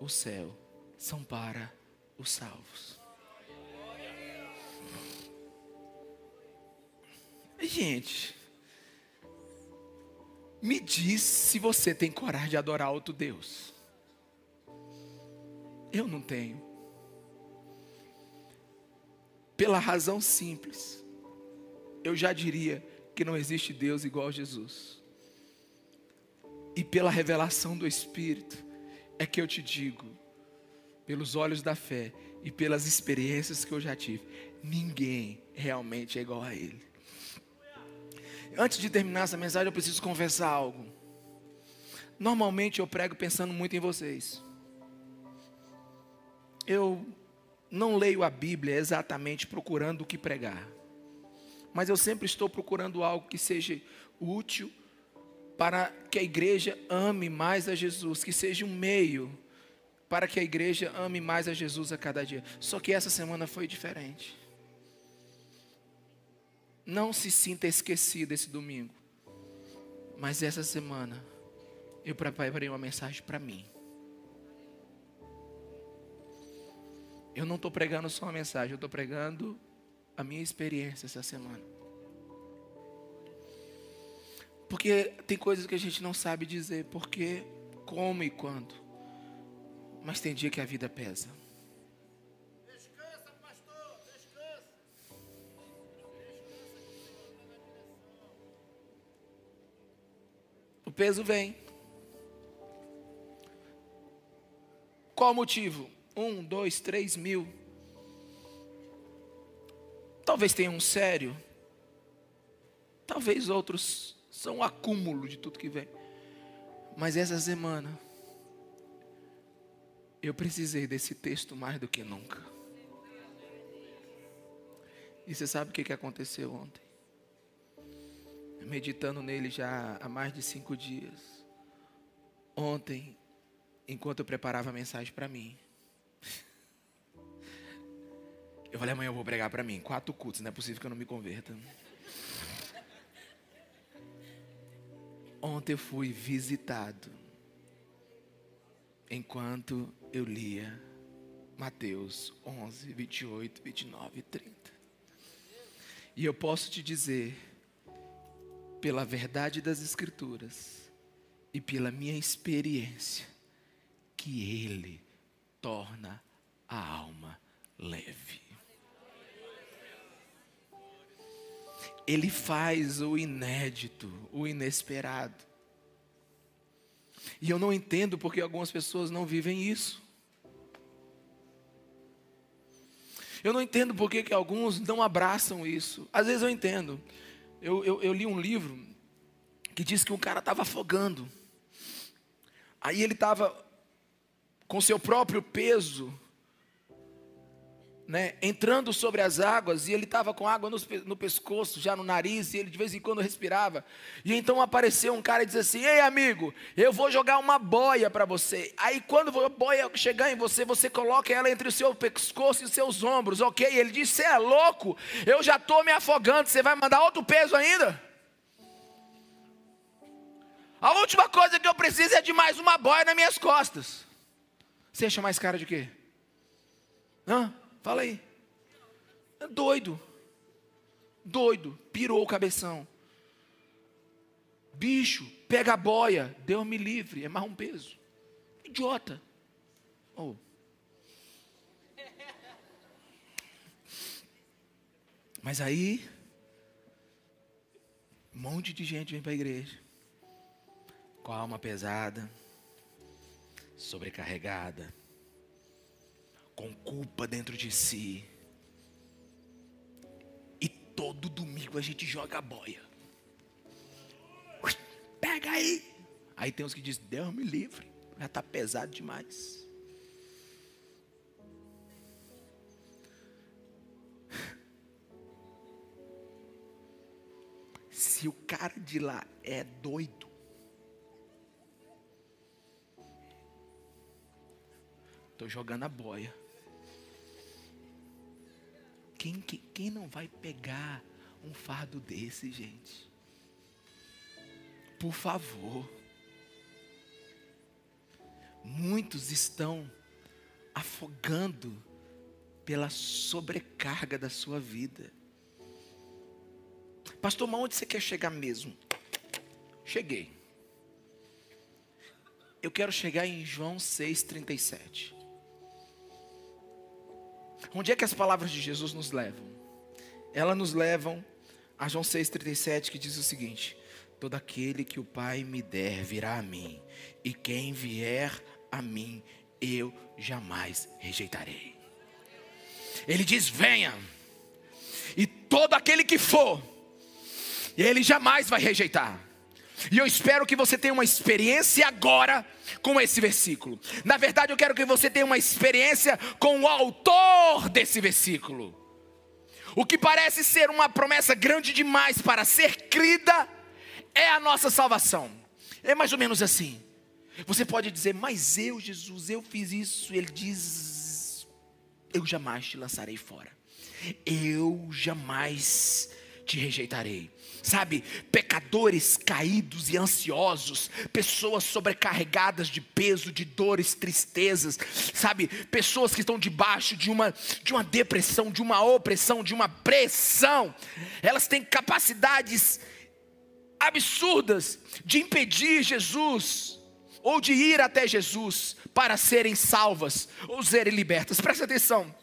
O céu são para os salvos. Gente, me diz se você tem coragem de adorar outro Deus. Eu não tenho. Pela razão simples, eu já diria que não existe Deus igual a Jesus. E pela revelação do Espírito, é que eu te digo, pelos olhos da fé e pelas experiências que eu já tive, ninguém realmente é igual a Ele. Antes de terminar essa mensagem, eu preciso confessar algo. Normalmente eu prego pensando muito em vocês. Eu não leio a Bíblia exatamente procurando o que pregar. Mas eu sempre estou procurando algo que seja útil para que a igreja ame mais a Jesus, que seja um meio para que a igreja ame mais a Jesus a cada dia. Só que essa semana foi diferente. Não se sinta esquecido esse domingo. Mas essa semana eu preparei uma mensagem para mim. Eu não estou pregando só uma mensagem, eu estou pregando a minha experiência essa semana. Porque tem coisas que a gente não sabe dizer, porque, como e quando. Mas tem dia que a vida pesa. O peso vem. Qual o motivo? Um, dois, três mil. Talvez tenha um sério. Talvez outros são um acúmulo de tudo que vem. Mas essa semana, eu precisei desse texto mais do que nunca. E você sabe o que aconteceu ontem? meditando nele já há mais de cinco dias. Ontem, enquanto eu preparava a mensagem para mim, eu falei: amanhã eu vou pregar para mim. Quatro cultos, não é possível que eu não me converta. Ontem eu fui visitado enquanto eu lia Mateus 11, 28, 29 e 30. E eu posso te dizer pela verdade das Escrituras e pela minha experiência, que Ele torna a alma leve. Ele faz o inédito, o inesperado. E eu não entendo porque algumas pessoas não vivem isso. Eu não entendo porque que alguns não abraçam isso. Às vezes eu entendo eu, eu, eu li um livro que diz que um cara estava afogando. Aí ele estava com seu próprio peso, né, entrando sobre as águas, e ele estava com água no, no, pescoço, já no nariz, e ele de vez em quando respirava. E então apareceu um cara e disse assim: Ei, amigo, eu vou jogar uma boia para você. Aí quando a boia chegar em você, você coloca ela entre o seu pescoço e os seus ombros, ok? Ele disse: Você é louco? Eu já estou me afogando, você vai mandar outro peso ainda? A última coisa que eu preciso é de mais uma boia nas minhas costas. Você acha mais cara de quê? Hã? Fala aí. É doido. Doido. Pirou o cabeção. Bicho, pega a boia. Deus-me livre. É mais um peso. Idiota. Oh. Mas aí, um monte de gente vem para a igreja. Com a alma pesada, sobrecarregada com culpa dentro de si. E todo domingo a gente joga a boia. Pega aí. Aí tem uns que dizem, Deus me livre, já está pesado demais. Se o cara de lá é doido, estou jogando a boia. Quem, quem, quem não vai pegar um fardo desse, gente? Por favor. Muitos estão afogando pela sobrecarga da sua vida. Pastor, mas onde você quer chegar mesmo? Cheguei. Eu quero chegar em João 6,37. Onde é que as palavras de Jesus nos levam? Elas nos levam a João 6,37, que diz o seguinte: Todo aquele que o Pai me der virá a mim, e quem vier a mim, eu jamais rejeitarei. Ele diz: Venha, e todo aquele que for, ele jamais vai rejeitar. E eu espero que você tenha uma experiência agora com esse versículo. Na verdade, eu quero que você tenha uma experiência com o autor desse versículo. O que parece ser uma promessa grande demais para ser crida é a nossa salvação. É mais ou menos assim. Você pode dizer, mas eu, Jesus, eu fiz isso. Ele diz: Eu jamais te lançarei fora. Eu jamais te rejeitarei. Sabe, pecadores caídos e ansiosos, pessoas sobrecarregadas de peso, de dores, tristezas, sabe, pessoas que estão debaixo de uma de uma depressão, de uma opressão, de uma pressão. Elas têm capacidades absurdas de impedir Jesus ou de ir até Jesus para serem salvas ou serem libertas. Presta atenção.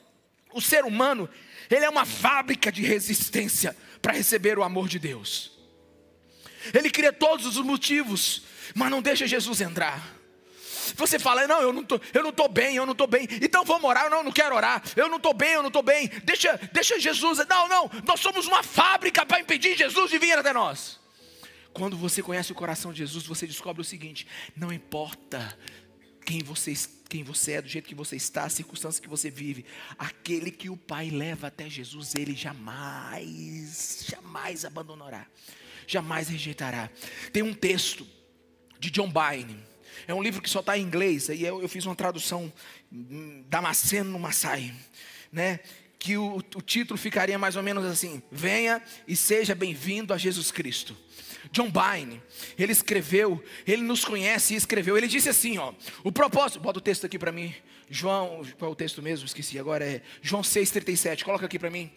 O ser humano, ele é uma fábrica de resistência para receber o amor de Deus. Ele cria todos os motivos, mas não deixa Jesus entrar. Você fala, não, eu não tô, eu não tô bem, eu não tô bem. Então vamos orar, não, não quero orar. Eu não tô bem, eu não tô bem. Deixa, deixa Jesus. Não, não, nós somos uma fábrica para impedir Jesus de vir até nós. Quando você conhece o coração de Jesus, você descobre o seguinte: não importa quem você, quem você é, do jeito que você está, a circunstância que você vive. Aquele que o Pai leva até Jesus, ele jamais, jamais abandonará, jamais rejeitará. Tem um texto de John Byrne, é um livro que só está em inglês, e eu, eu, fiz uma tradução Damasceno no Massai, né? Que o, o título ficaria mais ou menos assim: Venha e seja bem-vindo a Jesus Cristo. John Byrne, ele escreveu, ele nos conhece e escreveu. Ele disse assim, ó, o propósito, bota o texto aqui para mim. João, qual é o texto mesmo? Esqueci agora é João 6:37. Coloca aqui para mim.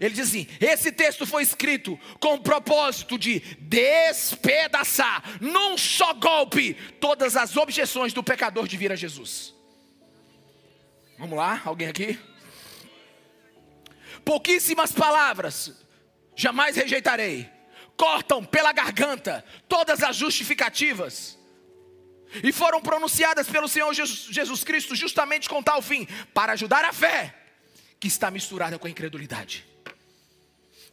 Ele diz assim: "Esse texto foi escrito com o propósito de despedaçar num só golpe todas as objeções do pecador de vir a Jesus." Vamos lá, alguém aqui? Pouquíssimas palavras, jamais rejeitarei cortam pela garganta todas as justificativas. E foram pronunciadas pelo Senhor Jesus Cristo justamente com tal fim, para ajudar a fé que está misturada com a incredulidade.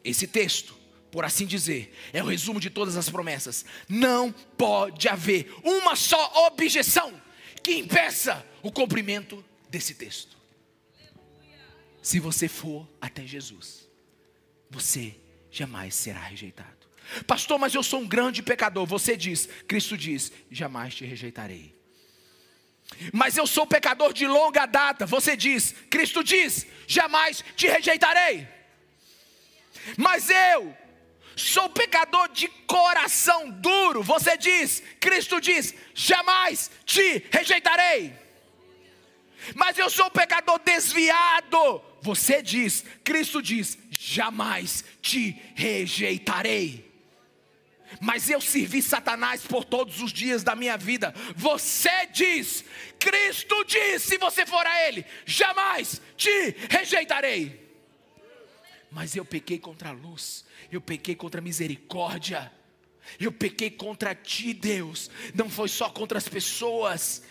Esse texto, por assim dizer, é o resumo de todas as promessas. Não pode haver uma só objeção que impeça o cumprimento desse texto. Se você for até Jesus, você jamais será rejeitado. Pastor, mas eu sou um grande pecador. Você diz, Cristo diz: jamais te rejeitarei. Mas eu sou pecador de longa data. Você diz, Cristo diz: jamais te rejeitarei. Mas eu sou pecador de coração duro. Você diz, Cristo diz: jamais te rejeitarei. Mas eu sou pecador desviado. Você diz, Cristo diz: jamais te rejeitarei mas eu servi Satanás por todos os dias da minha vida. Você diz, Cristo diz: se você for a Ele, jamais te rejeitarei. Mas eu pequei contra a luz, eu pequei contra a misericórdia, eu pequei contra ti, Deus. Não foi só contra as pessoas.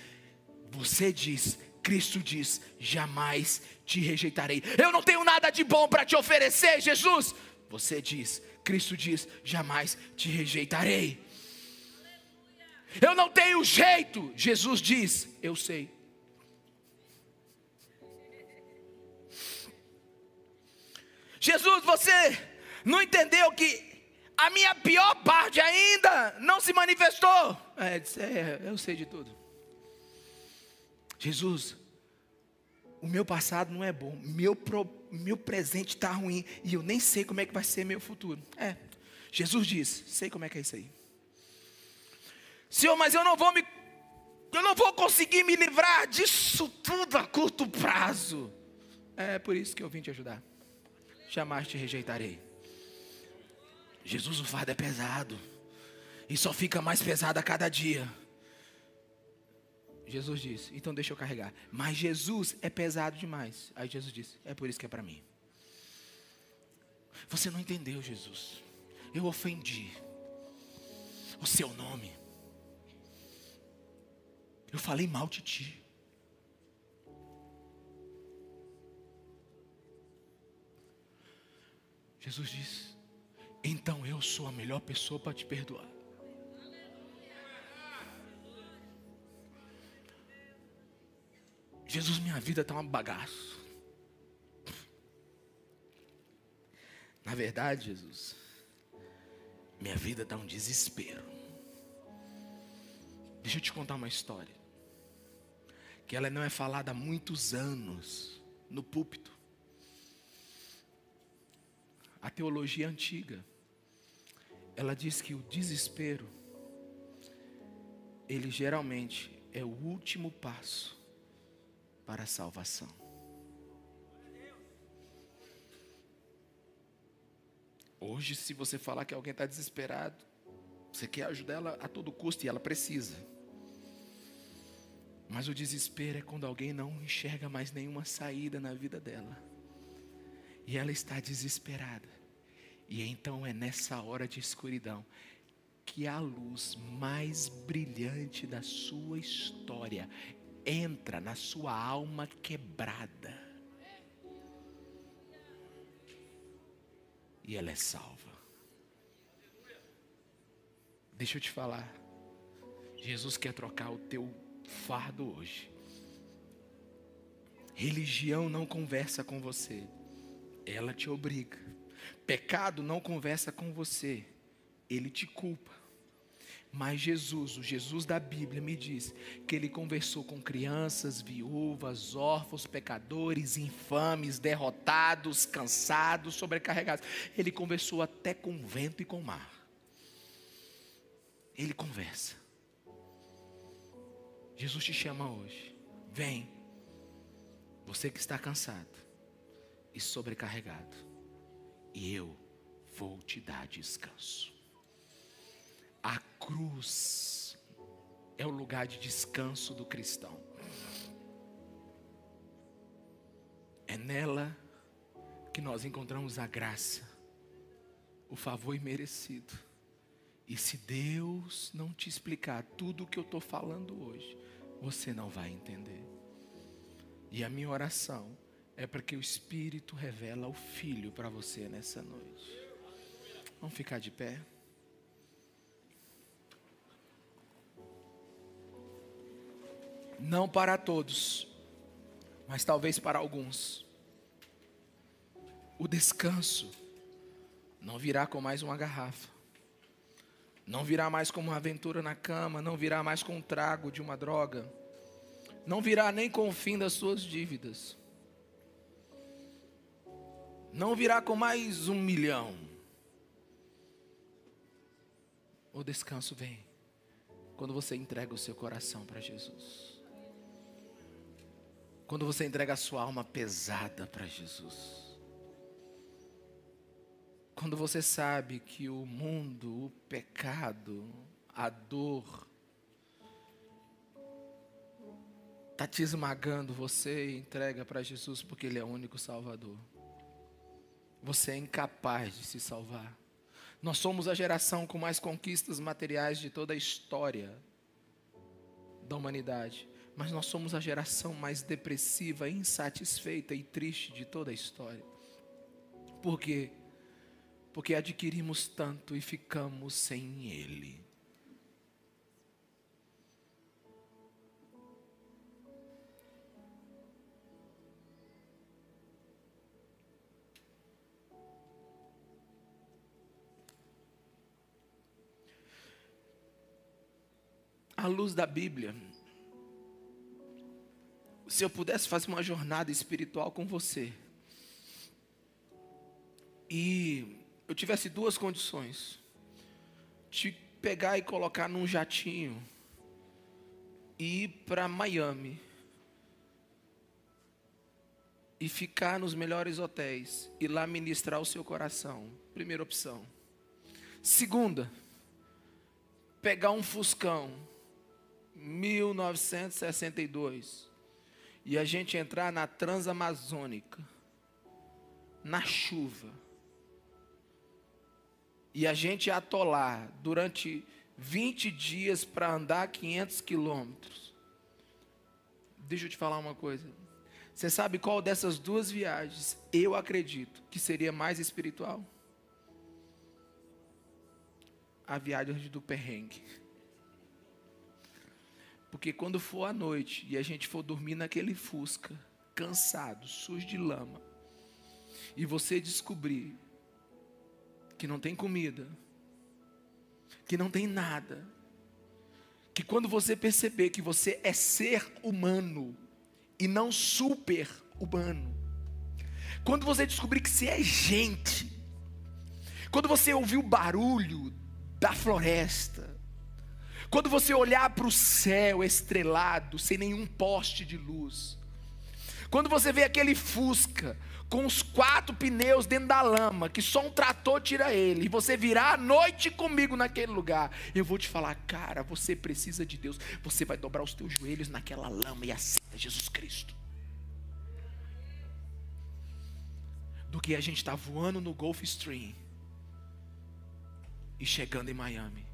Você diz, Cristo diz: jamais te rejeitarei. Eu não tenho nada de bom para te oferecer, Jesus. Você diz, Cristo diz: jamais te rejeitarei. Eu não tenho jeito. Jesus diz: eu sei. Jesus, você não entendeu que a minha pior parte ainda não se manifestou? É, é, eu sei de tudo. Jesus, o meu passado não é bom, meu, pro, meu presente está ruim e eu nem sei como é que vai ser meu futuro. É, Jesus diz, sei como é que é isso aí. Senhor, mas eu não vou me, eu não vou conseguir me livrar disso tudo a curto prazo. É por isso que eu vim te ajudar jamais te rejeitarei. Jesus, o fardo é pesado, e só fica mais pesado a cada dia. Jesus disse, então deixa eu carregar. Mas Jesus é pesado demais. Aí Jesus disse, é por isso que é para mim. Você não entendeu, Jesus. Eu ofendi o seu nome. Eu falei mal de ti. Jesus disse: Então eu sou a melhor pessoa para te perdoar. Jesus, minha vida está um bagaço. Na verdade, Jesus, minha vida está um desespero. Deixa eu te contar uma história. Que ela não é falada há muitos anos no púlpito a teologia antiga, ela diz que o desespero, ele geralmente é o último passo para a salvação. Hoje, se você falar que alguém está desesperado, você quer ajudar ela a todo custo e ela precisa. Mas o desespero é quando alguém não enxerga mais nenhuma saída na vida dela. E ela está desesperada. E então é nessa hora de escuridão que a luz mais brilhante da sua história entra na sua alma quebrada. E ela é salva. Deixa eu te falar. Jesus quer trocar o teu fardo hoje. Religião não conversa com você ela te obriga. Pecado não conversa com você, ele te culpa. Mas Jesus, o Jesus da Bíblia, me diz que ele conversou com crianças, viúvas, órfãos, pecadores, infames, derrotados, cansados, sobrecarregados. Ele conversou até com o vento e com o mar. Ele conversa. Jesus te chama hoje. Vem. Você que está cansado e sobrecarregado, e eu vou te dar descanso. Cruz é o lugar de descanso do cristão. É nela que nós encontramos a graça, o favor imerecido. E se Deus não te explicar tudo o que eu estou falando hoje, você não vai entender. E a minha oração é para que o Espírito revela o Filho para você nessa noite. Vamos ficar de pé. Não para todos, mas talvez para alguns. O descanso não virá com mais uma garrafa, não virá mais como uma aventura na cama, não virá mais com um trago de uma droga, não virá nem com o fim das suas dívidas não virá com mais um milhão. O descanso vem quando você entrega o seu coração para Jesus. Quando você entrega a sua alma pesada para Jesus. Quando você sabe que o mundo, o pecado, a dor, está te esmagando, você entrega para Jesus porque Ele é o único Salvador você é incapaz de se salvar. Nós somos a geração com mais conquistas materiais de toda a história da humanidade. Mas nós somos a geração mais depressiva, insatisfeita e triste de toda a história. Por quê? porque adquirimos tanto e ficamos sem Ele. à luz da Bíblia, se eu pudesse fazer uma jornada espiritual com você, e eu tivesse duas condições: te pegar e colocar num jatinho e ir para Miami e ficar nos melhores hotéis e lá ministrar o seu coração. Primeira opção. Segunda, pegar um fuscão 1962 e a gente entrar na Transamazônica, na chuva, e a gente atolar durante 20 dias para andar 500 quilômetros. Deixa eu te falar uma coisa. Você sabe qual dessas duas viagens eu acredito que seria mais espiritual? A viagem do perrengue. Porque quando for à noite e a gente for dormir naquele fusca, cansado, sujo de lama, e você descobrir que não tem comida, que não tem nada, que quando você perceber que você é ser humano e não super humano, quando você descobrir que você é gente, quando você ouvir o barulho da floresta, quando você olhar para o céu estrelado, sem nenhum poste de luz, quando você vê aquele Fusca com os quatro pneus dentro da lama, que só um trator tira ele, e você virar a noite comigo naquele lugar, eu vou te falar, cara, você precisa de Deus, você vai dobrar os teus joelhos naquela lama e aceita Jesus Cristo. Do que a gente está voando no Gulf Stream e chegando em Miami.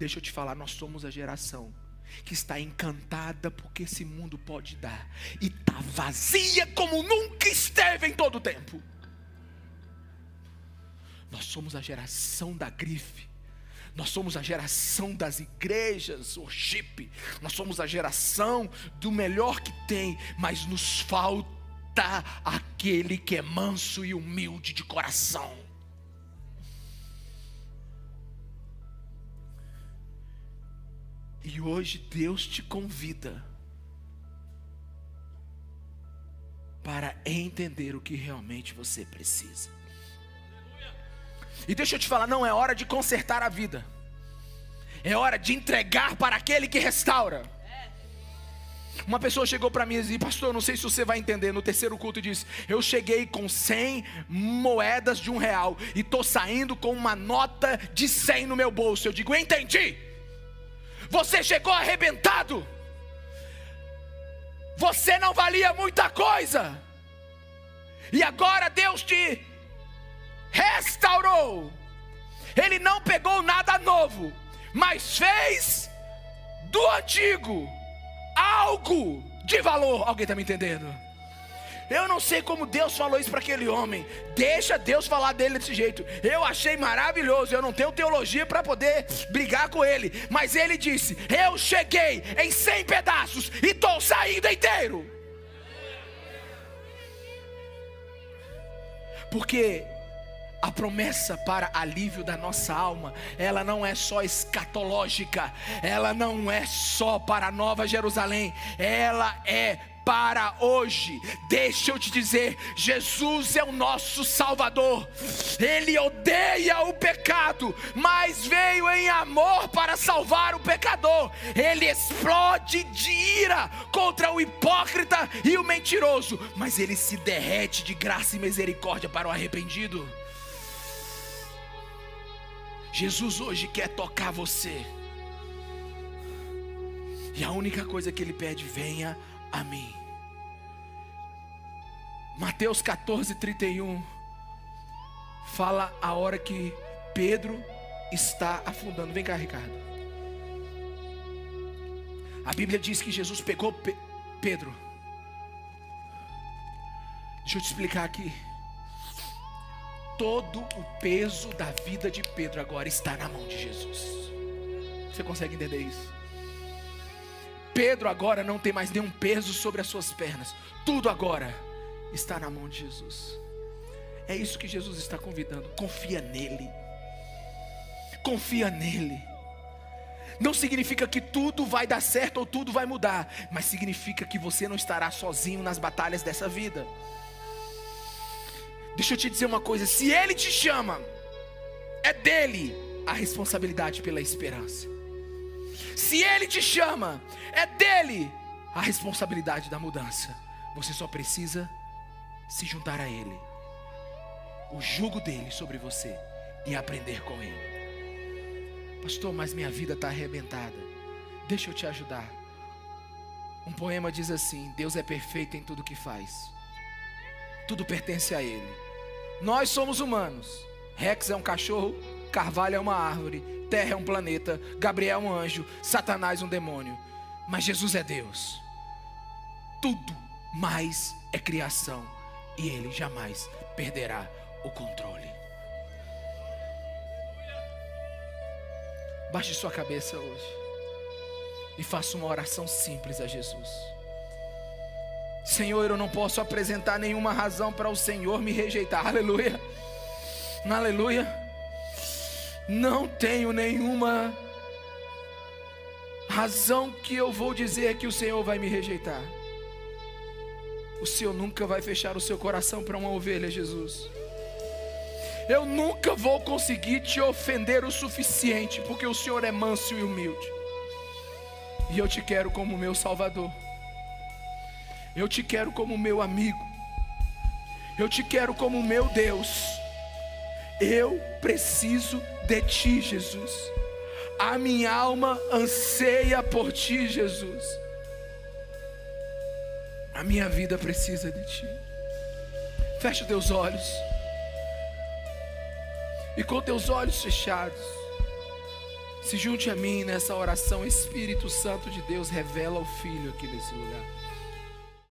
Deixa eu te falar, nós somos a geração que está encantada porque esse mundo pode dar e está vazia como nunca esteve em todo o tempo. Nós somos a geração da grife. Nós somos a geração das igrejas, worship. Nós somos a geração do melhor que tem, mas nos falta aquele que é manso e humilde de coração. E hoje Deus te convida para entender o que realmente você precisa. E deixa eu te falar, não é hora de consertar a vida. É hora de entregar para aquele que restaura. Uma pessoa chegou para mim e disse: Pastor, não sei se você vai entender. No terceiro culto, disse: Eu cheguei com 100 moedas de um real e estou saindo com uma nota de 100 no meu bolso. Eu digo: Entendi. Você chegou arrebentado. Você não valia muita coisa. E agora Deus te restaurou. Ele não pegou nada novo, mas fez do antigo algo de valor. Alguém está me entendendo? Eu não sei como Deus falou isso para aquele homem. Deixa Deus falar dele desse jeito. Eu achei maravilhoso. Eu não tenho teologia para poder brigar com ele. Mas ele disse: Eu cheguei em 100 pedaços e estou saindo inteiro. Porque a promessa para alívio da nossa alma, ela não é só escatológica, ela não é só para a Nova Jerusalém, ela é para hoje. Deixa eu te dizer: Jesus é o nosso Salvador. Ele odeia o pecado, mas veio em amor para salvar o pecador. Ele explode de ira contra o hipócrita e o mentiroso, mas ele se derrete de graça e misericórdia para o arrependido. Jesus hoje quer tocar você. E a única coisa que ele pede, venha a mim. Mateus 14, 31 fala a hora que Pedro está afundando. Vem cá, Ricardo. A Bíblia diz que Jesus pegou Pe Pedro. Deixa eu te explicar aqui. todo o peso da vida de Pedro agora está na mão de Jesus. Você consegue entender isso? Pedro agora não tem mais nenhum peso sobre as suas pernas. Tudo agora está na mão de Jesus. É isso que Jesus está convidando. Confia nele. Confia nele. Não significa que tudo vai dar certo ou tudo vai mudar, mas significa que você não estará sozinho nas batalhas dessa vida. Deixa eu te dizer uma coisa: se Ele te chama, é dele a responsabilidade pela esperança. Se Ele te chama, é dele a responsabilidade da mudança. Você só precisa se juntar a Ele, o jugo dele sobre você e aprender com Ele. Pastor, mas minha vida está arrebentada. Deixa eu te ajudar. Um poema diz assim: Deus é perfeito em tudo que faz, tudo pertence a Ele. Nós somos humanos. Rex é um cachorro, Carvalho é uma árvore, Terra é um planeta, Gabriel é um anjo, Satanás um demônio. Mas Jesus é Deus. Tudo mais é criação e ele jamais perderá o controle. Baixe sua cabeça hoje e faça uma oração simples a Jesus. Senhor, eu não posso apresentar nenhuma razão para o Senhor me rejeitar. Aleluia. Aleluia. Não tenho nenhuma razão que eu vou dizer que o Senhor vai me rejeitar. O Senhor nunca vai fechar o seu coração para uma ovelha, Jesus. Eu nunca vou conseguir te ofender o suficiente, porque o Senhor é manso e humilde. E eu te quero como meu Salvador. Eu te quero como meu amigo. Eu te quero como meu Deus. Eu preciso de ti, Jesus. A minha alma anseia por ti, Jesus. A minha vida precisa de ti. Fecha teus olhos. E com teus olhos fechados, se junte a mim nessa oração. Espírito Santo de Deus, revela o Filho aqui nesse lugar.